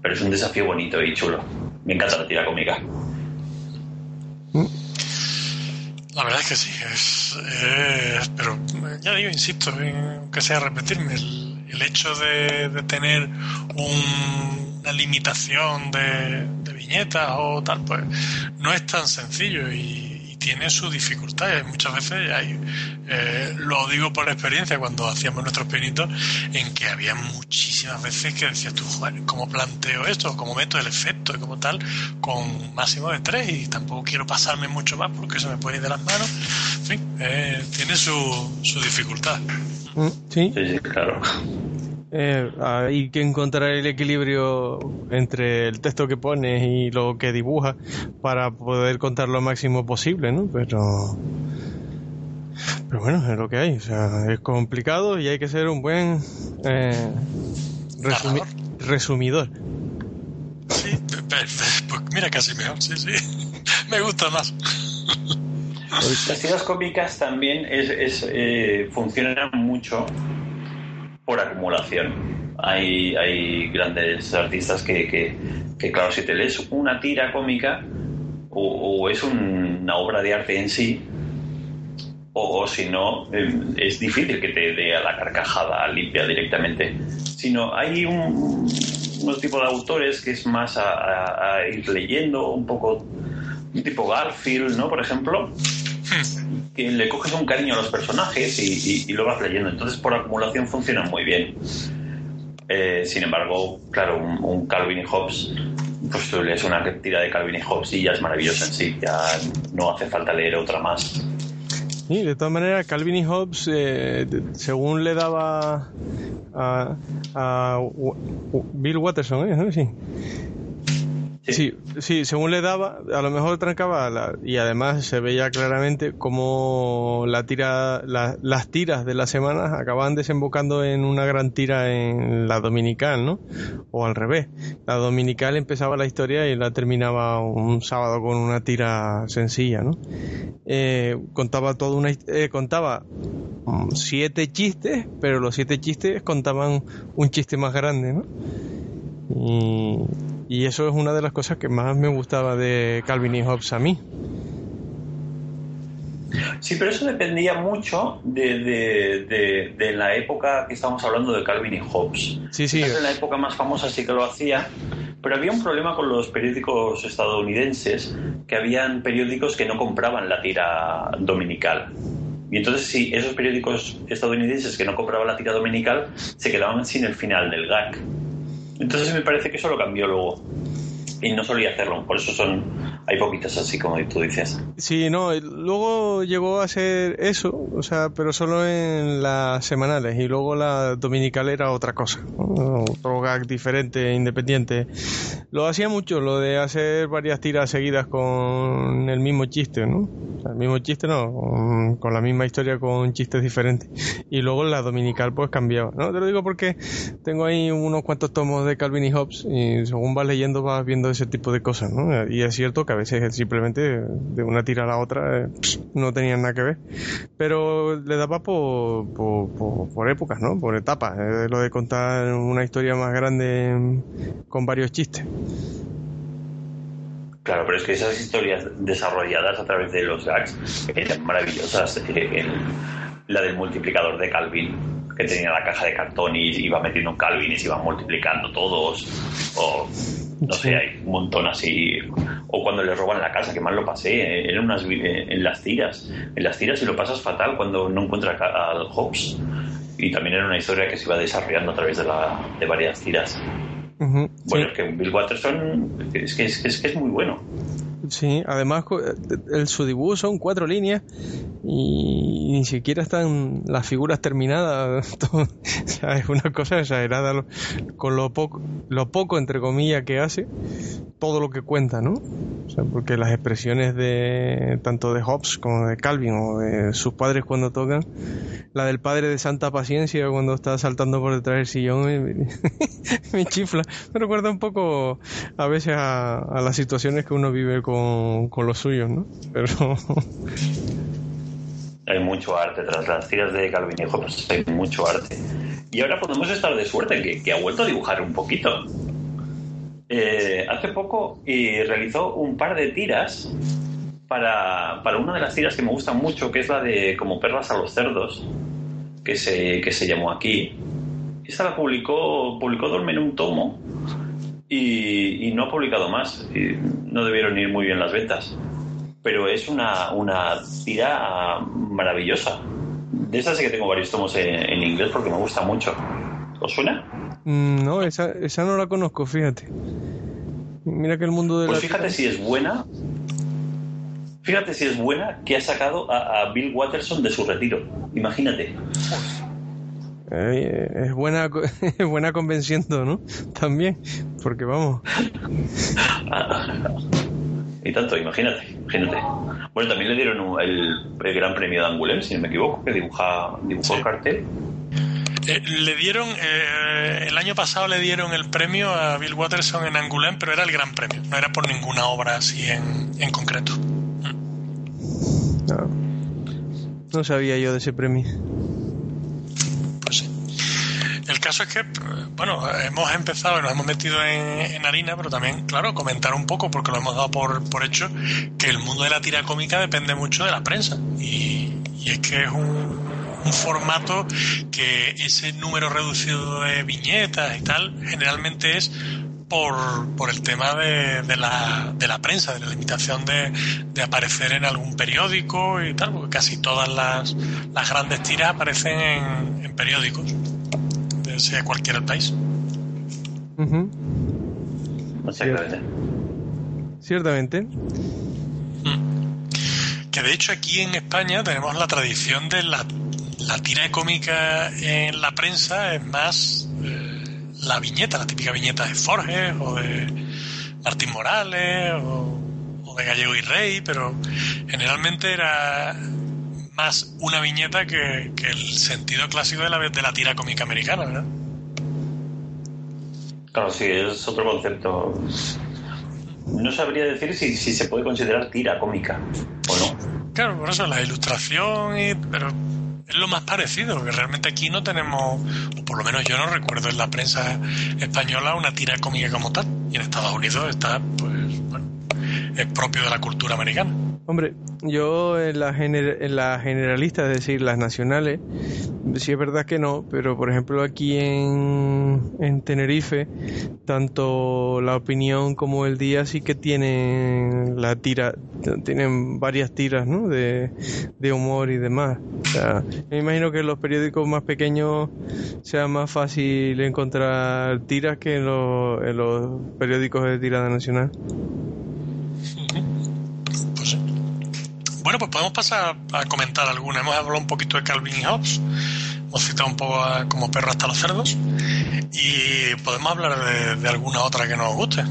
pero es un desafío bonito y chulo. Me encanta la tira cómica. La verdad es que sí, es, es- pero ya digo, insisto, que sea repetirme, el, el hecho de, de tener un- una limitación de viñetas o tal, pues no es tan sencillo y, y tiene sus dificultades. Muchas veces hay, eh, lo digo por experiencia cuando hacíamos nuestros pinitos, en que había muchísimas veces que decías tú, "Joder, ¿cómo planteo esto? ¿Cómo meto el efecto? y como tal, con máximo de tres y tampoco quiero pasarme mucho más porque se me puede ir de las manos. En fin, eh, tiene su, su dificultad. Mm, Sí, sí, claro. Eh, hay que encontrar el equilibrio entre el texto que pones y lo que dibujas para poder contar lo máximo posible, ¿no? Pero. Pero bueno, es lo que hay. O sea, es complicado y hay que ser un buen eh, resumi- resumidor. Sí, pues mira, casi mejor, sí, sí. Me gusta más. Las tiras cómicas también es, es, eh, funcionan mucho por acumulación. Hay, hay grandes artistas que, que, claro, si te lees una tira cómica o, es un- una obra de arte en sí, o, o si no, eh, es difícil que te dé a la carcajada limpia directamente. Sino hay un, un tipo de autores que es más a, a- a ir leyendo un poco, un tipo Garfield, ¿no? Por ejemplo, que le coges un cariño a los personajes y, lo vas leyendo. Entonces, por acumulación funcionan muy bien. Eh, sin embargo, claro, un, Calvin y Hobbes, pues tú lees una tira de Calvin y Hobbes y ya es maravillosa en sí. Ya no hace falta leer otra más. Sí, de todas maneras, Calvin y Hobbes, eh, según le daba a, a Bill Watterson, ¿eh? Sí. Sí, sí, según le daba, a lo mejor trancaba la- y además se veía claramente cómo la las tiras de las semanas acababan desembocando en una gran tira en la dominical, ¿no? O al revés. La dominical empezaba la historia y la terminaba un sábado con una tira sencilla, ¿no? Eh, contaba toda una, eh, contaba mm, siete chistes, pero los siete chistes contaban un chiste más grande, ¿no? Y, y eso es una de las cosas que más me gustaba de Calvin y Hobbes a mí. Sí, pero eso dependía mucho de, de- de- de la época que estamos hablando de Calvin y Hobbes. Sí, sí. En la época más famosa sí que lo hacía, pero había un problema con los periódicos estadounidenses, que habían periódicos que no compraban la tira dominical. Y entonces sí, esos periódicos estadounidenses que no compraban la tira dominical se quedaban sin el final del gag. Entonces me parece que eso lo cambió luego. Y no solía hacerlo, por eso son hay poquitas así como tú dices. Sí, no, luego llegó a ser eso, o sea, pero solo en las semanales y luego la dominical era otra cosa, ¿no? otro gag diferente, independiente. Lo hacía mucho, lo de hacer varias tiras seguidas con el mismo chiste, ¿no? O sea, el mismo chiste no, con, con la misma historia con chistes diferentes. Y luego la dominical pues cambiaba, ¿no? Te lo digo porque tengo ahí unos cuantos tomos de Calvin y Hobbes y según vas leyendo vas viendo ese tipo de cosas, ¿no? Y es cierto que a veces simplemente de una tira a la otra eh, no tenían nada que ver. Pero le daba por, por, épocas, ¿no? Por etapas. lo de contar una historia más grande mm, con varios chistes. Claro, pero es que esas historias desarrolladas a través de los gags eran maravillosas. Eh, la del multiplicador de Calvin, que tenía la caja de cartón y iba metiendo un Calvin y se iban multiplicando todos. O no sé, hay un montón así. O cuando le roban la casa, que mal lo pasé. eh, Eran unas, eh, en las tiras. En las tiras y lo pasas fatal cuando no encuentras a- al Hobbs. Y también era una historia que se iba desarrollando a través de, la, de varias tiras. Ujú, Bueno, sí. es que Bill Watterson es que es, es, que es muy bueno. Sí, además co- el, su dibujo son cuatro líneas y ni siquiera están las figuras terminadas. es una cosa exagerada con lo poco, lo poco entre comillas que hace, todo lo que cuenta, ¿no? O sea, porque las expresiones de tanto de Hobbes como de Calvin o de sus padres cuando tocan, la del padre de Santa Paciencia cuando está saltando por detrás del sillón me, me chifla. Me recuerda un poco a veces a, a las situaciones que uno vive con, con los suyos, ¿no? Pero Hay mucho arte tras las tiras de Calvin y Hobbes, hay mucho arte. Y ahora podemos estar de suerte que, ha vuelto a dibujar un poquito. Eh, hace poco eh, realizó un par de tiras para, para una de las tiras que me gustan mucho, que es la de Como perras a los cerdos, que se, que se llamó aquí. Esta la publicó, publicó Dolmen en un tomo y, y no ha publicado más. Y no debieron ir muy bien las ventas. Pero es una, una tira maravillosa. De esas sí que tengo varios tomos en, en inglés porque me gusta mucho. ¿Os suena? mm, no, esa, esa no la conozco, fíjate. Mira que el mundo de Pues la fíjate si es buena. Fíjate si es buena que ha sacado a, a Bill Watterson de su retiro. Imagínate. Eh, es buena es buena convenciendo, ¿no? También, porque vamos. Y tanto, imagínate, imagínate. Bueno, también le dieron un- el, el Gran Premio de Angoulême, si no me equivoco, que dibuja, dibujó el cartel. Eh, le dieron, eh, el año pasado le dieron el premio a Bill Watterson en Angoulême, pero era el gran premio, no era por ninguna obra así en, en concreto. No, no sabía yo de ese premio. Caso es que, bueno, hemos empezado y nos hemos metido en, harina, pero también, claro, comentar un poco, porque lo hemos dado por, hecho, que el mundo de la tira cómica depende mucho de la prensa. Y, y es que es un, formato que ese número reducido de viñetas y tal, generalmente es por, por el tema de, la, de la prensa, de la limitación de, de aparecer en algún periódico y tal, porque casi todas las, las grandes tiras aparecen en, periódicos, sea cualquiera el país. Exactamente. Ciertamente. Que de hecho aquí en España tenemos la tradición de la, la tira cómica en la prensa, es más eh, la viñeta, la típica viñeta de Forges o de Martín Morales o, o de Gallego y Rey, pero generalmente era más una viñeta que, que el sentido clásico de la, de la tira cómica americana, ¿verdad? Claro, sí, es otro concepto. No sabría decir si, si se puede considerar tira cómica o no. Claro, por eso la ilustración, y, pero es lo más parecido, porque realmente aquí no tenemos, o por lo menos yo no recuerdo en la prensa española una tira cómica como tal, y en Estados Unidos está, pues, bueno, es propio de la cultura americana. Hombre, yo en la, gener- en la generalista, es decir, las nacionales, sí es verdad que no, pero por ejemplo aquí en, en Tenerife, tanto la opinión como el día sí que tienen la tira, tienen varias tiras, ¿no? De, de humor y demás. O sea, me imagino que en los periódicos más pequeños sea más fácil encontrar tiras que en los periódicos de tirada nacional. Bueno, pues podemos pasar a comentar alguna. Hemos hablado un poquito de Calvin y Hobbes, hemos citado un poco como perro hasta los cerdos, y podemos hablar de, de alguna otra que nos guste.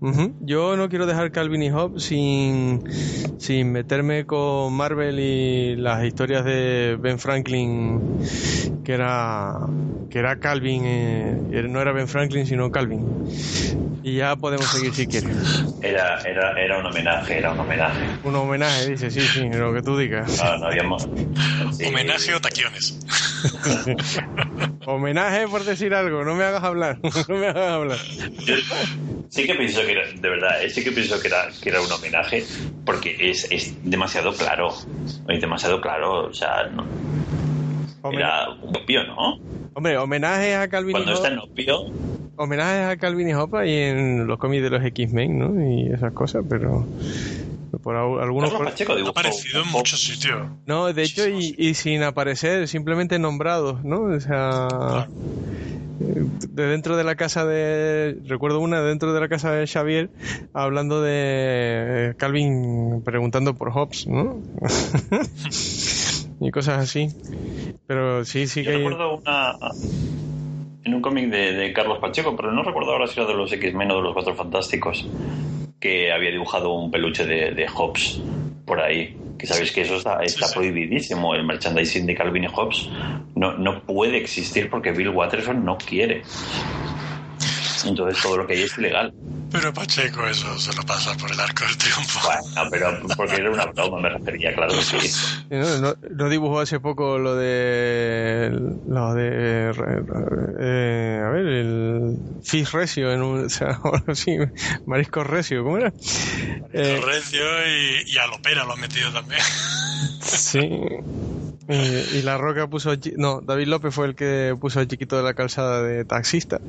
Yo no quiero dejar Calvin y Hobbes sin, sin meterme con Marvel y las historias de Ben Franklin, que era, que era Calvin, eh, no era Ben Franklin, sino Calvin. Y ya podemos seguir si quieres. Era, era, era un homenaje, era un homenaje. Un homenaje, dice, sí, sí, lo que tú digas. No, no habíamos. sí. Homenaje o taquiones. Homenaje por decir algo, no me hagas hablar, no me hagas hablar. Yo, Sí que pienso era, de verdad, sí que pienso que era, que era un homenaje porque es, es demasiado claro. Es demasiado claro, o sea, no- era un opio, ¿no? hombre, homenajes a Calvin y Cuando está Hobbes, en opio, homenajes a Calvin y Hobbes y en los cómics de los X-Men, ¿no? Y esas cosas, pero por al- algunos Pacheco Ha aparecido en muchos sitios. No, de hecho, y, y sin aparecer, simplemente nombrados, ¿no? O sea, eh, de dentro de la casa de. Recuerdo una dentro de la casa de Xavier, hablando de eh, Calvin preguntando por Hobbes, ¿no? y cosas así. Pero sí, sí Yo que. hay- recuerdo una en un cómic de, de Carlos Pacheco, pero no recuerdo ahora si era de los X-Men o de los Cuatro Fantásticos, que había dibujado un peluche de, de Hobbes por ahí. Que sabéis que eso está, está sí. prohibidísimo. El merchandising de Calvin y Hobbes no, no puede existir porque Bill Watterson no quiere. Entonces todo lo que hay es ilegal. Pero Pacheco eso se lo pasa por el arco del triunfo. Bueno, pero porque era una broma, me refería, claro que sí. ¿No, no, no dibujó hace poco lo de. Lo de. eh, a ver, el. Fish Recio, en un, o sea, ahora sí, Marisco Recio, ¿cómo era? Eh, Recio y, y a Lopera lo ha metido también. sí. Y, y La Roca puso. No, David López fue el que puso al chiquito de la calzada de taxista.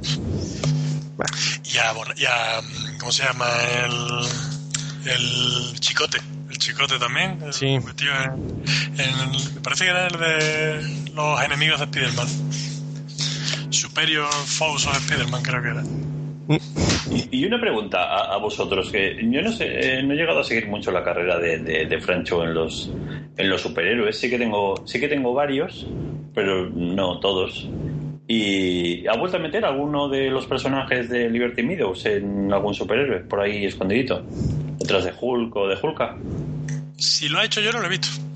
Y a, y a, mm, ¿cómo se llama? El, el Chicote. El Chicote también. el Sí. metido en- me parece que era el de los enemigos de Spider-Man. Superior Foes of Spider-Man creo que era. Y, y una pregunta a, a vosotros, que yo no sé, eh, no he llegado a seguir mucho la carrera de, de, de Francho en los, en los superhéroes. Sí que tengo, sí que tengo varios, pero no todos. ¿Y ha vuelto a meter alguno de los personajes de Liberty Meadows en algún superhéroe por ahí escondidito? Detrás de Hulk o de Hulka. Si lo ha hecho yo no lo he visto.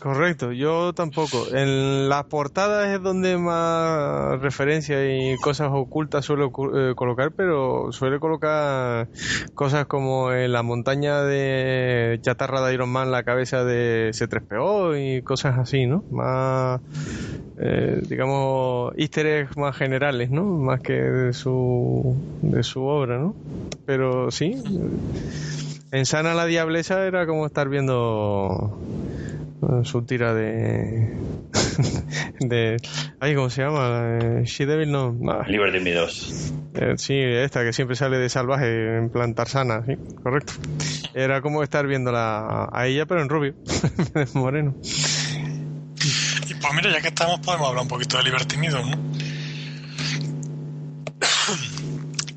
Correcto, yo tampoco. En las portadas es donde más referencias y cosas ocultas suele ocu- eh, colocar, pero suele colocar cosas como en la montaña de chatarra de Iron Man, la cabeza de C3PO y cosas así, ¿no? Más, eh, digamos, easter más generales, ¿no? Más que de su, de su obra, ¿no? Pero sí, en Sana la Diablesa era como estar viendo eh, su tira de. de. Ay, ¿cómo se llama? Eh, She Devil, no. ah, Liberty Meadows. eh, sí, esta que siempre sale de salvaje en plan Tarzana, sí, correcto. Era como estar viéndola a ella, pero en rubio, moreno. Y pues mira, ya que estamos, podemos hablar un poquito de Liberty Meadows, ¿no?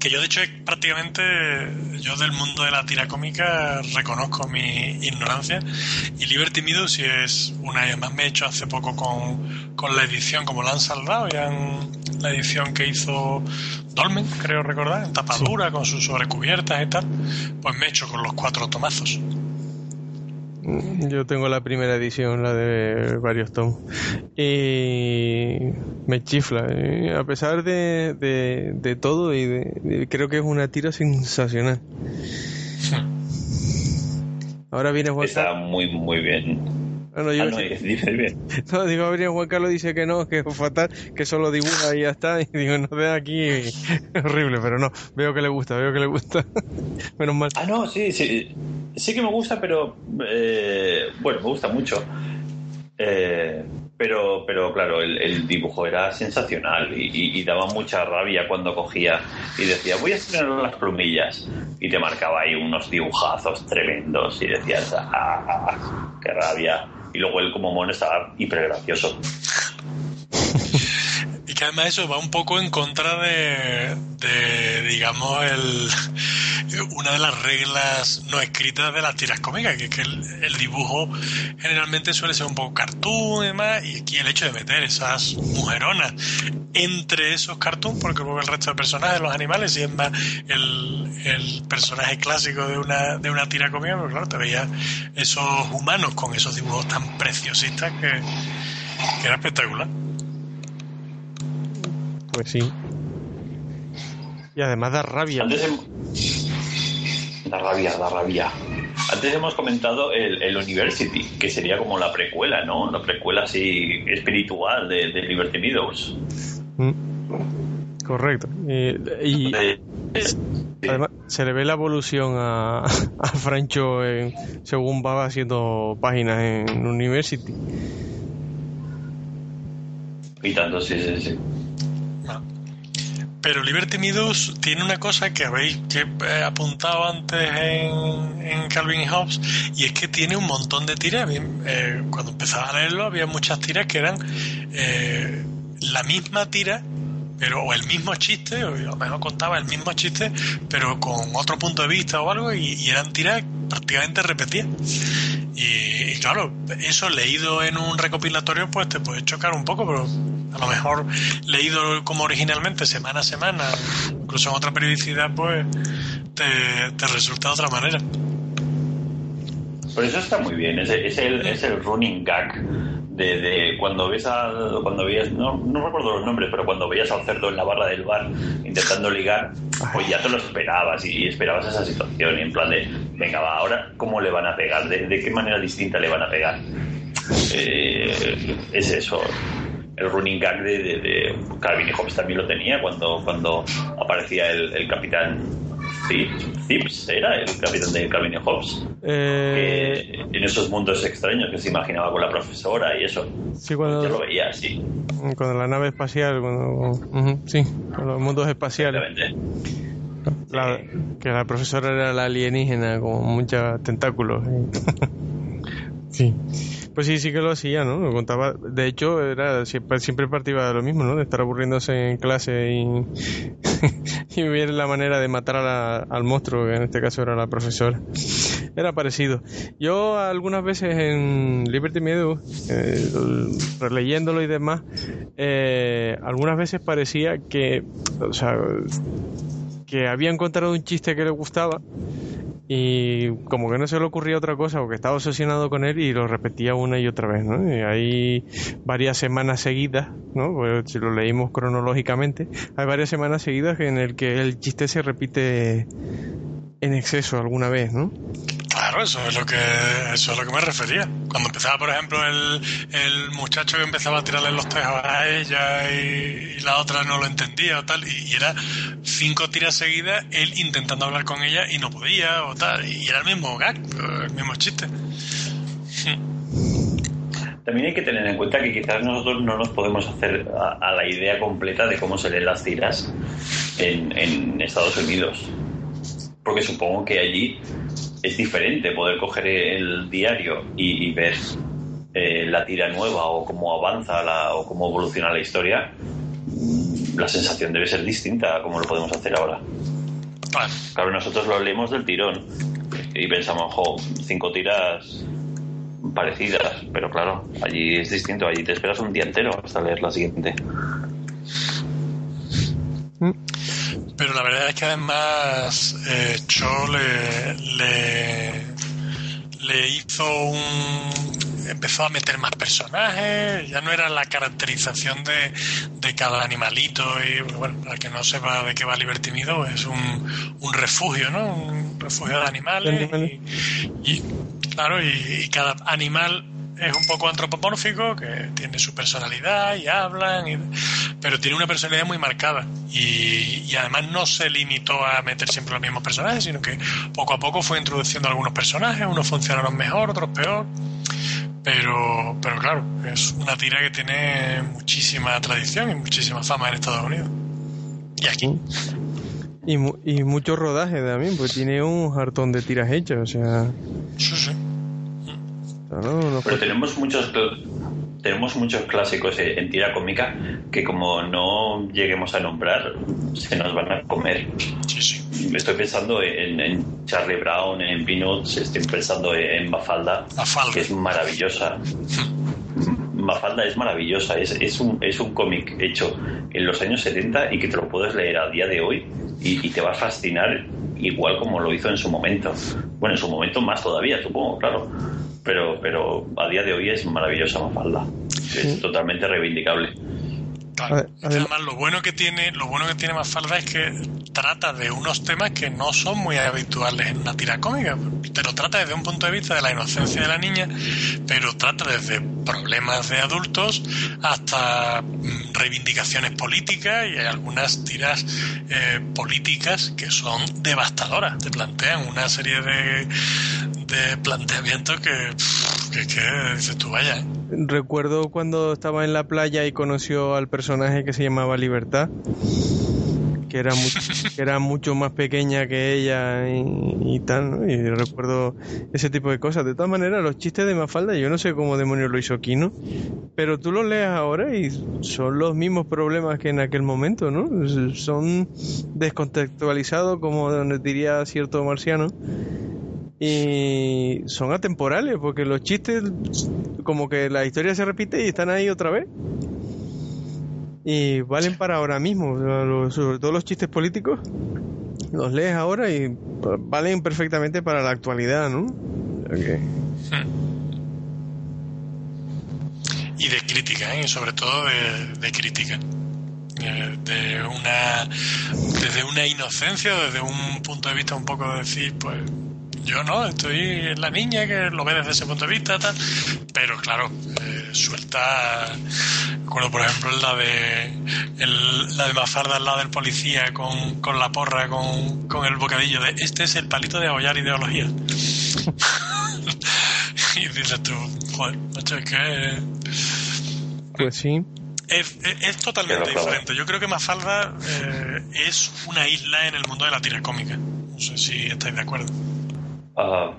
Que yo de hecho es prácticamente yo del mundo de la tira cómica reconozco mi ignorancia y Liberty Meadows si es una y además me he hecho hace poco con, con la edición como la han saldado ya en la edición que hizo Dolmen creo recordar en tapadura con sus sobrecubiertas y tal pues me he hecho con los cuatro tomazos Yo tengo la primera edición, la de varios tomos. Y me chifla. A pesar de, de, de todo, y de- creo que es una tira sensacional. Ahora viene Está muy, muy bien. Bueno, yo- Ah, no, dime bien. no, digo, viene Juan Carlos dice que no, que es fatal, que solo dibuja y ya está. Y digo, no ve aquí, horrible, pero no, veo que le gusta, veo que le gusta. Menos mal. Ah, no, sí, sí. Sí que me gusta, pero. eh, bueno, me gusta mucho. Eh, pero, pero claro, el, el dibujo era sensacional y, y- y daba mucha rabia cuando cogía y decía, voy a estrenar las plumillas. Y te marcaba ahí unos dibujazos tremendos y decías, ah, ah, ah, qué rabia. Y luego él como mono estaba hiper gracioso. Y que además eso va un poco en contra de, de, digamos, el, una de las reglas no escritas de las tiras cómicas, que es que el, el dibujo generalmente suele ser un poco cartoon y demás, y aquí el hecho de meter esas mujeronas entre esos cartoons, porque luego el resto de personajes, los animales, sí es más el, el personaje clásico de una, de una tira cómica, pero claro, te veías esos humanos con esos dibujos tan preciosistas que, que era espectacular. Pues sí. Y además da rabia. Antes Da rabia, da rabia. Antes hemos comentado el, el University, que sería como la precuela, ¿no? La precuela así espiritual de, de Liberty Meadows. Mm. Correcto. Y, y- De- Además, se le ve la evolución a, a Francho en- según va haciendo páginas en University. Y tanto, sí, sí, sí. Pero Liberty Meadows tiene una cosa que habéis que he apuntado antes en, Calvin y Hobbes y es que tiene un montón de tiras. Eh, cuando empezaba a leerlo había muchas tiras que eran eh, la misma tira pero o el mismo chiste, o a lo mejor contaba el mismo chiste, pero con otro punto de vista o algo, y, eran tiras prácticamente repetidas. Y, claro, eso leído en un recopilatorio, pues te puede chocar un poco, pero a lo mejor leído como originalmente, semana a semana, incluso en otra periodicidad, pues te, resulta de otra manera. Por eso está muy bien, es, es el, es el running gag de, de cuando ves al, cuando veías, no, no recuerdo los nombres, pero cuando veías al cerdo en la barra del bar intentando ligar, pues ya te lo esperabas y, esperabas esa situación y en plan de, venga, va, ahora cómo le van a pegar, de, de qué manera distinta le van a pegar. Eh, es eso. El running gag de, de, de Calvin y Hobbes también lo tenía cuando, cuando aparecía el capitán Zips, era el capitán de Calvin Hobbes Eh, en esos mundos extraños que se imaginaba con la profesora y eso. sí, cuando, Ya lo veía así, cuando la nave espacial, cuando, sí, con los mundos espaciales. La- que la profesora era la alienígena con muchos tentáculos. sí. Pues sí, sí que lo hacía, ¿no? Lo contaba. De hecho, era siempre, partía de lo mismo, ¿no? De estar aburriéndose en clase y, ver la manera de matar al monstruo, que en este caso era la profesora. Era parecido. Yo algunas veces en Liberty Meadows, eh, releyéndolo y demás, eh, algunas veces parecía que, o sea, que había encontrado un chiste que le gustaba y como que no se le ocurría otra cosa o que estaba obsesionado con él y lo repetía una y otra vez, ¿no? Y hay varias semanas seguidas, ¿no? Pues si lo leímos cronológicamente, hay varias semanas seguidas en el que el chiste se repite en exceso alguna vez, ¿no? Eso es lo que eso es lo que me refería. Cuando empezaba, por ejemplo, el, el muchacho que empezaba a tirarle los tejos a ella y, la otra no lo entendía o tal, y, era cinco tiras seguidas, él intentando hablar con ella y no podía o tal, y era el mismo gag, el mismo chiste. También hay que tener en cuenta que quizás nosotros no nos podemos hacer a, la idea completa de cómo se leen las tiras en Estados Unidos. Porque supongo que allí es diferente poder coger el diario y, y ver eh, la tira nueva o cómo avanza la, o cómo evoluciona la historia. La sensación debe ser distinta a cómo lo podemos hacer ahora. Claro, nosotros lo leemos del tirón y pensamos, jo, cinco tiras parecidas, pero claro, allí es distinto, allí te esperas un día entero hasta leer la siguiente. Pero la verdad es que además eh, Cho le, le, le hizo un... empezó a meter más personajes, ya no era la caracterización de, de cada animalito y bueno, para que no sepa de qué va Liberty Meadows, es un, un refugio, ¿no? Un refugio de animales y, y, claro, y, y cada animal es un poco antropomórfico, que tiene su personalidad y hablan, y- pero tiene una personalidad muy marcada. Y, y además no se limitó a meter siempre los mismos personajes, sino que poco a poco fue introduciendo algunos personajes, unos funcionaron mejor, otros peor. Pero, pero claro, es una tira que tiene muchísima tradición y muchísima fama en Estados Unidos. Y aquí. Y, mu- y mucho rodaje también, porque tiene un hartón de tiras hechas, o sea, Sí, sí. No, no Pero tenemos muchos tenemos muchos clásicos en en tira cómica que como no lleguemos a nombrar se nos van a comer. Sí, sí. Estoy pensando en, en Charlie Brown, en Peanuts, estoy pensando en Mafalda, Mafalda. que es maravillosa. Mafalda es maravillosa, es, es un, es un cómic hecho en los años 70 y que te lo puedes leer a día de hoy y, y te va a fascinar igual como lo hizo en su momento. Bueno, en su momento más todavía, supongo, claro. Pero, pero a día de hoy es maravillosa Mafalda. Es totalmente reivindicable. Claro. Además lo bueno que tiene, lo bueno que tiene Mafalda es que trata de unos temas que no son muy habituales en una tira cómica. Te lo trata desde un punto de vista de la inocencia de la niña, pero trata desde problemas de adultos hasta mm, reivindicaciones políticas y hay algunas tiras eh, políticas que son devastadoras. Te plantean una serie de, de planteamientos que, que, que dices tú, vaya. ¿eh? Recuerdo cuando estaba en la playa y conoció al personaje que se llamaba Libertad, que era, mu- que era mucho más pequeña que ella y, y tal, ¿no? Y recuerdo ese tipo de cosas. De todas maneras, los chistes de Mafalda, yo no sé cómo demonios lo hizo Kino, pero tú los lees ahora y son los mismos problemas que en aquel momento, ¿no? Son descontextualizados, como diría cierto marciano y son atemporales porque los chistes como que la historia se repite y están ahí otra vez y valen para ahora mismo sobre todo los chistes políticos los lees ahora y valen perfectamente para la actualidad ¿no? O sea que- y de crítica, ¿eh? y sobre todo de, de crítica. De una, desde una inocencia, desde un punto de vista un poco de decir, pues yo no, estoy en la niña que lo ve desde ese punto de vista, tal. Pero claro, eh, suelta. Recuerdo, por ejemplo, la de el- la de Mafarda al lado del policía con, con la porra, con, con el bocadillo de este es el palito de abollar ideología. y dices tú, joder, macho, es que pues sí es, es- es totalmente diferente. Yo creo que Mafalda eh, es una isla en el mundo de la tira cómica. No sé si estáis de acuerdo. Ah,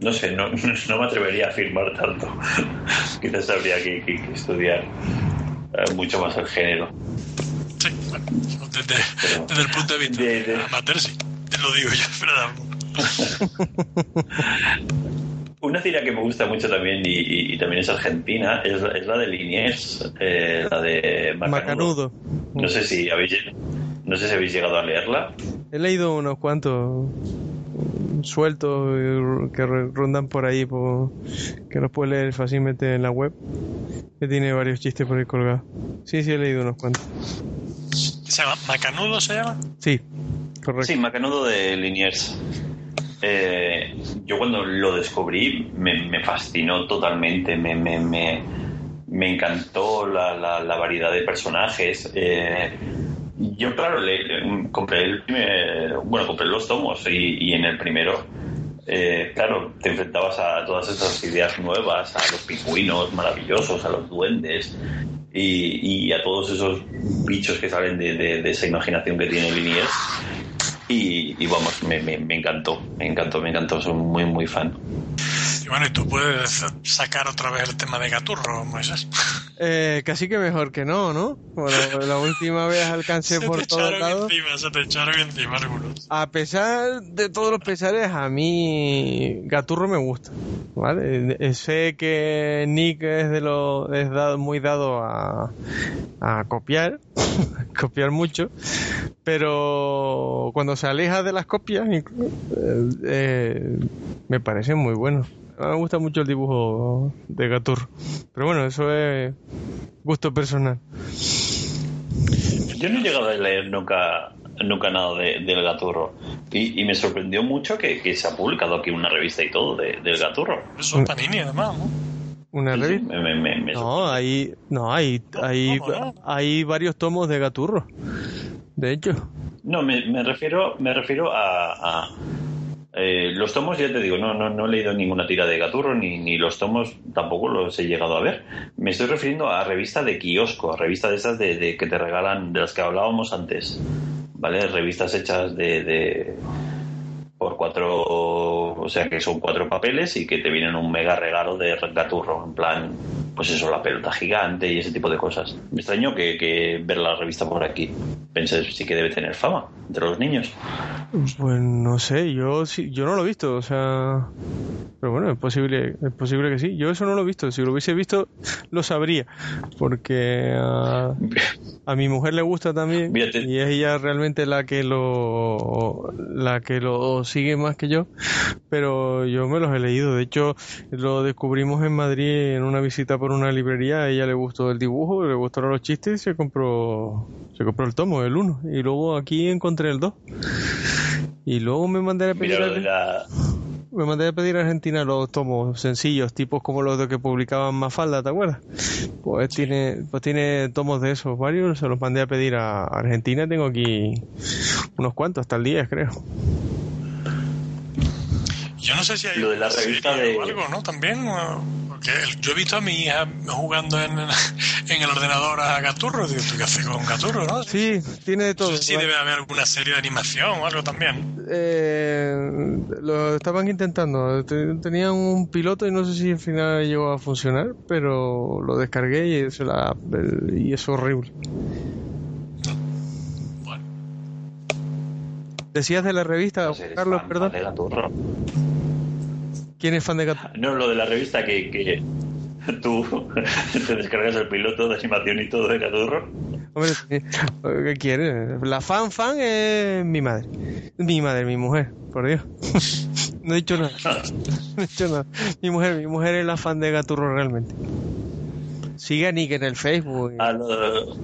no sé, no, no me atrevería a afirmar tanto. Quizás habría que, que- que estudiar eh, mucho más el género. Sí, bueno, desde, Pero- desde el punto de vista De- de- amateur, sí. Te lo digo yo. Una tira que me gusta mucho también y, y- y también es argentina es, la- es la de Liniers, eh, la de Macanudo. Macanudo No sé si habéis no sé si habéis llegado a leerla. he leído unos cuantos sueltos eh, que ro- rondan por ahí por, que los puedes leer fácilmente en la web que tiene varios chistes por ahí colgados sí sí he leído unos cuantos ¿Se llama Macanudo se llama? sí correcto Sí, Macanudo de Liniers. Eh, yo cuando lo descubrí me, me fascinó totalmente, me, me, me, me encantó la, la, la variedad de personajes. Eh, yo, claro, le, compré el primer, bueno, compré los tomos y, y en el primero, eh, claro, te enfrentabas a todas esas ideas nuevas, a los pingüinos maravillosos, a los duendes y, y a todos esos bichos que salen de, de- de esa imaginación que tiene Liniers. Y, y vamos, me, me, me encantó, me encantó, me encantó, soy muy, muy fan. Y bueno, y tú puedes sacar otra vez el tema de Gaturro, Moisés. Eh, casi que mejor que no, ¿no? Bueno, la última vez alcancé Se te por todos echaron lados. encima, se te echaron encima algunos. A pesar de todos los pesares, a mí Gaturro me gusta, ¿vale? Eh, Sé que Nick es de lo es dado, muy dado a, a copiar, copiar mucho, pero cuando se aleja de las copias eh, eh, me parece muy bueno. Me gusta mucho el dibujo de Gaturro, pero bueno, eso es gusto personal. Yo no he llegado a leer nunca, nunca nada de- del Gaturro y, y me sorprendió mucho que, que se ha publicado aquí una revista y todo de- del Gaturro. Eso es Panini, además, ¿no? Una Sí, revista. me- me- me- me No, hay, no, hay, hay, hay varios tomos de Gaturro. De hecho, No, me, me refiero, me refiero a, a, eh, los tomos. Ya te digo, no, no, no he leído ninguna tira de Gaturro ni, ni los tomos tampoco los he llegado a ver. Me estoy refiriendo a revista de kiosco, a revista de esas de, de que te regalan, de las que hablábamos antes, vale, revistas hechas de, de por cuatro, o sea que son cuatro papeles y que te vienen un mega regalo de Gaturro, en plan, pues eso, la pelota gigante y ese tipo de cosas. Me extrañó que, que ver la revista por aquí. Pensé, sí que debe tener fama entre los niños. pues no sé, yo sí, yo no lo he visto, o sea, pero bueno, es posible, es posible que sí. Yo eso no lo he visto. Si lo hubiese visto, lo sabría, porque a, a mi mujer le gusta también y es ella realmente la que lo, la que lo sigue más que yo. Pero yo me los he leído. De hecho, lo descubrimos en Madrid en una visita por una librería. A ella le gustó el dibujo, le gustaron los chistes y se compró, se compró el tomo, el 1. Y luego aquí encontré el 2. Y luego me mandé a pedir la, me mandé a pedir a Argentina los tomos sencillos, tipos como los de que publicaban Mafalda, ¿te acuerdas? Pues tiene, pues tiene tomos de esos varios, se los mandé a pedir a Argentina, tengo aquí unos cuantos, hasta el 10 creo. Yo no sé si hay Lo de la revista de- algo, ¿no? También, porque yo he visto a mi hija jugando en, en el ordenador a Gaturro. Digo, ¿tú qué haces con Gaturro, no? Sí, tiene de No todo. sé si debe haber alguna serie de animación o algo también. Eh, lo estaban intentando. Te- Tenían un piloto y no sé si al final llegó a funcionar, pero lo descargué y la- y es horrible. Decías de la revista, No sé, eres Carlos, fan, perdón. fan de Gaturro. ¿Quién es fan de Gato? No, lo de la revista que, que tú te descargas el piloto de animación y todo de Gaturro. Hombre. ¿qué quieres? La fan fan es mi madre. Mi madre, mi mujer, por Dios. No he dicho nada. No he dicho nada. Mi mujer, mi mujer es la fan de Gaturro realmente. Sigue a Nick en el Facebook. Ah, lo-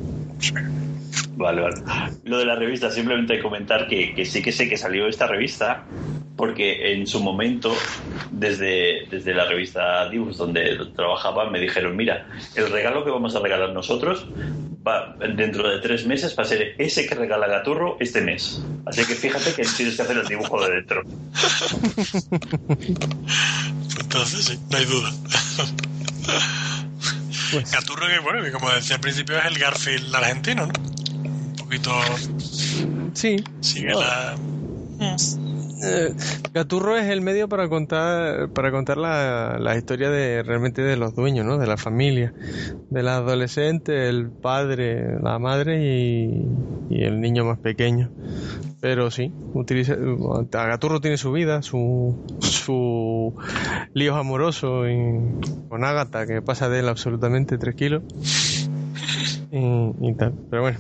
Vale, vale. Lo de la revista, simplemente comentar que, que sí que sé que salió esta revista, porque en su momento, desde, desde la revista Dibus, donde trabajaba, me dijeron, mira, el regalo que vamos a regalar nosotros va, dentro de tres meses va a ser ese que regala Gaturro este mes. Así que fíjate que tienes que hacer el dibujo de dentro. entonces sí, no hay duda. Pues- Gaturro, que bueno, que como decía al principio, es el Garfield argentino, ¿no? Un poquito Sí. sigue No. la. Eh, Gaturro es el medio para contar para contar la, la historia de realmente de los dueños, ¿no? De la familia, del adolescente, el padre, la madre y, y el niño más pequeño. Pero sí, utiliza, Gaturro tiene su vida, su su líos amorosos y- con Ágata que pasa de él absolutamente tres kilos y, y tal. Pero bueno,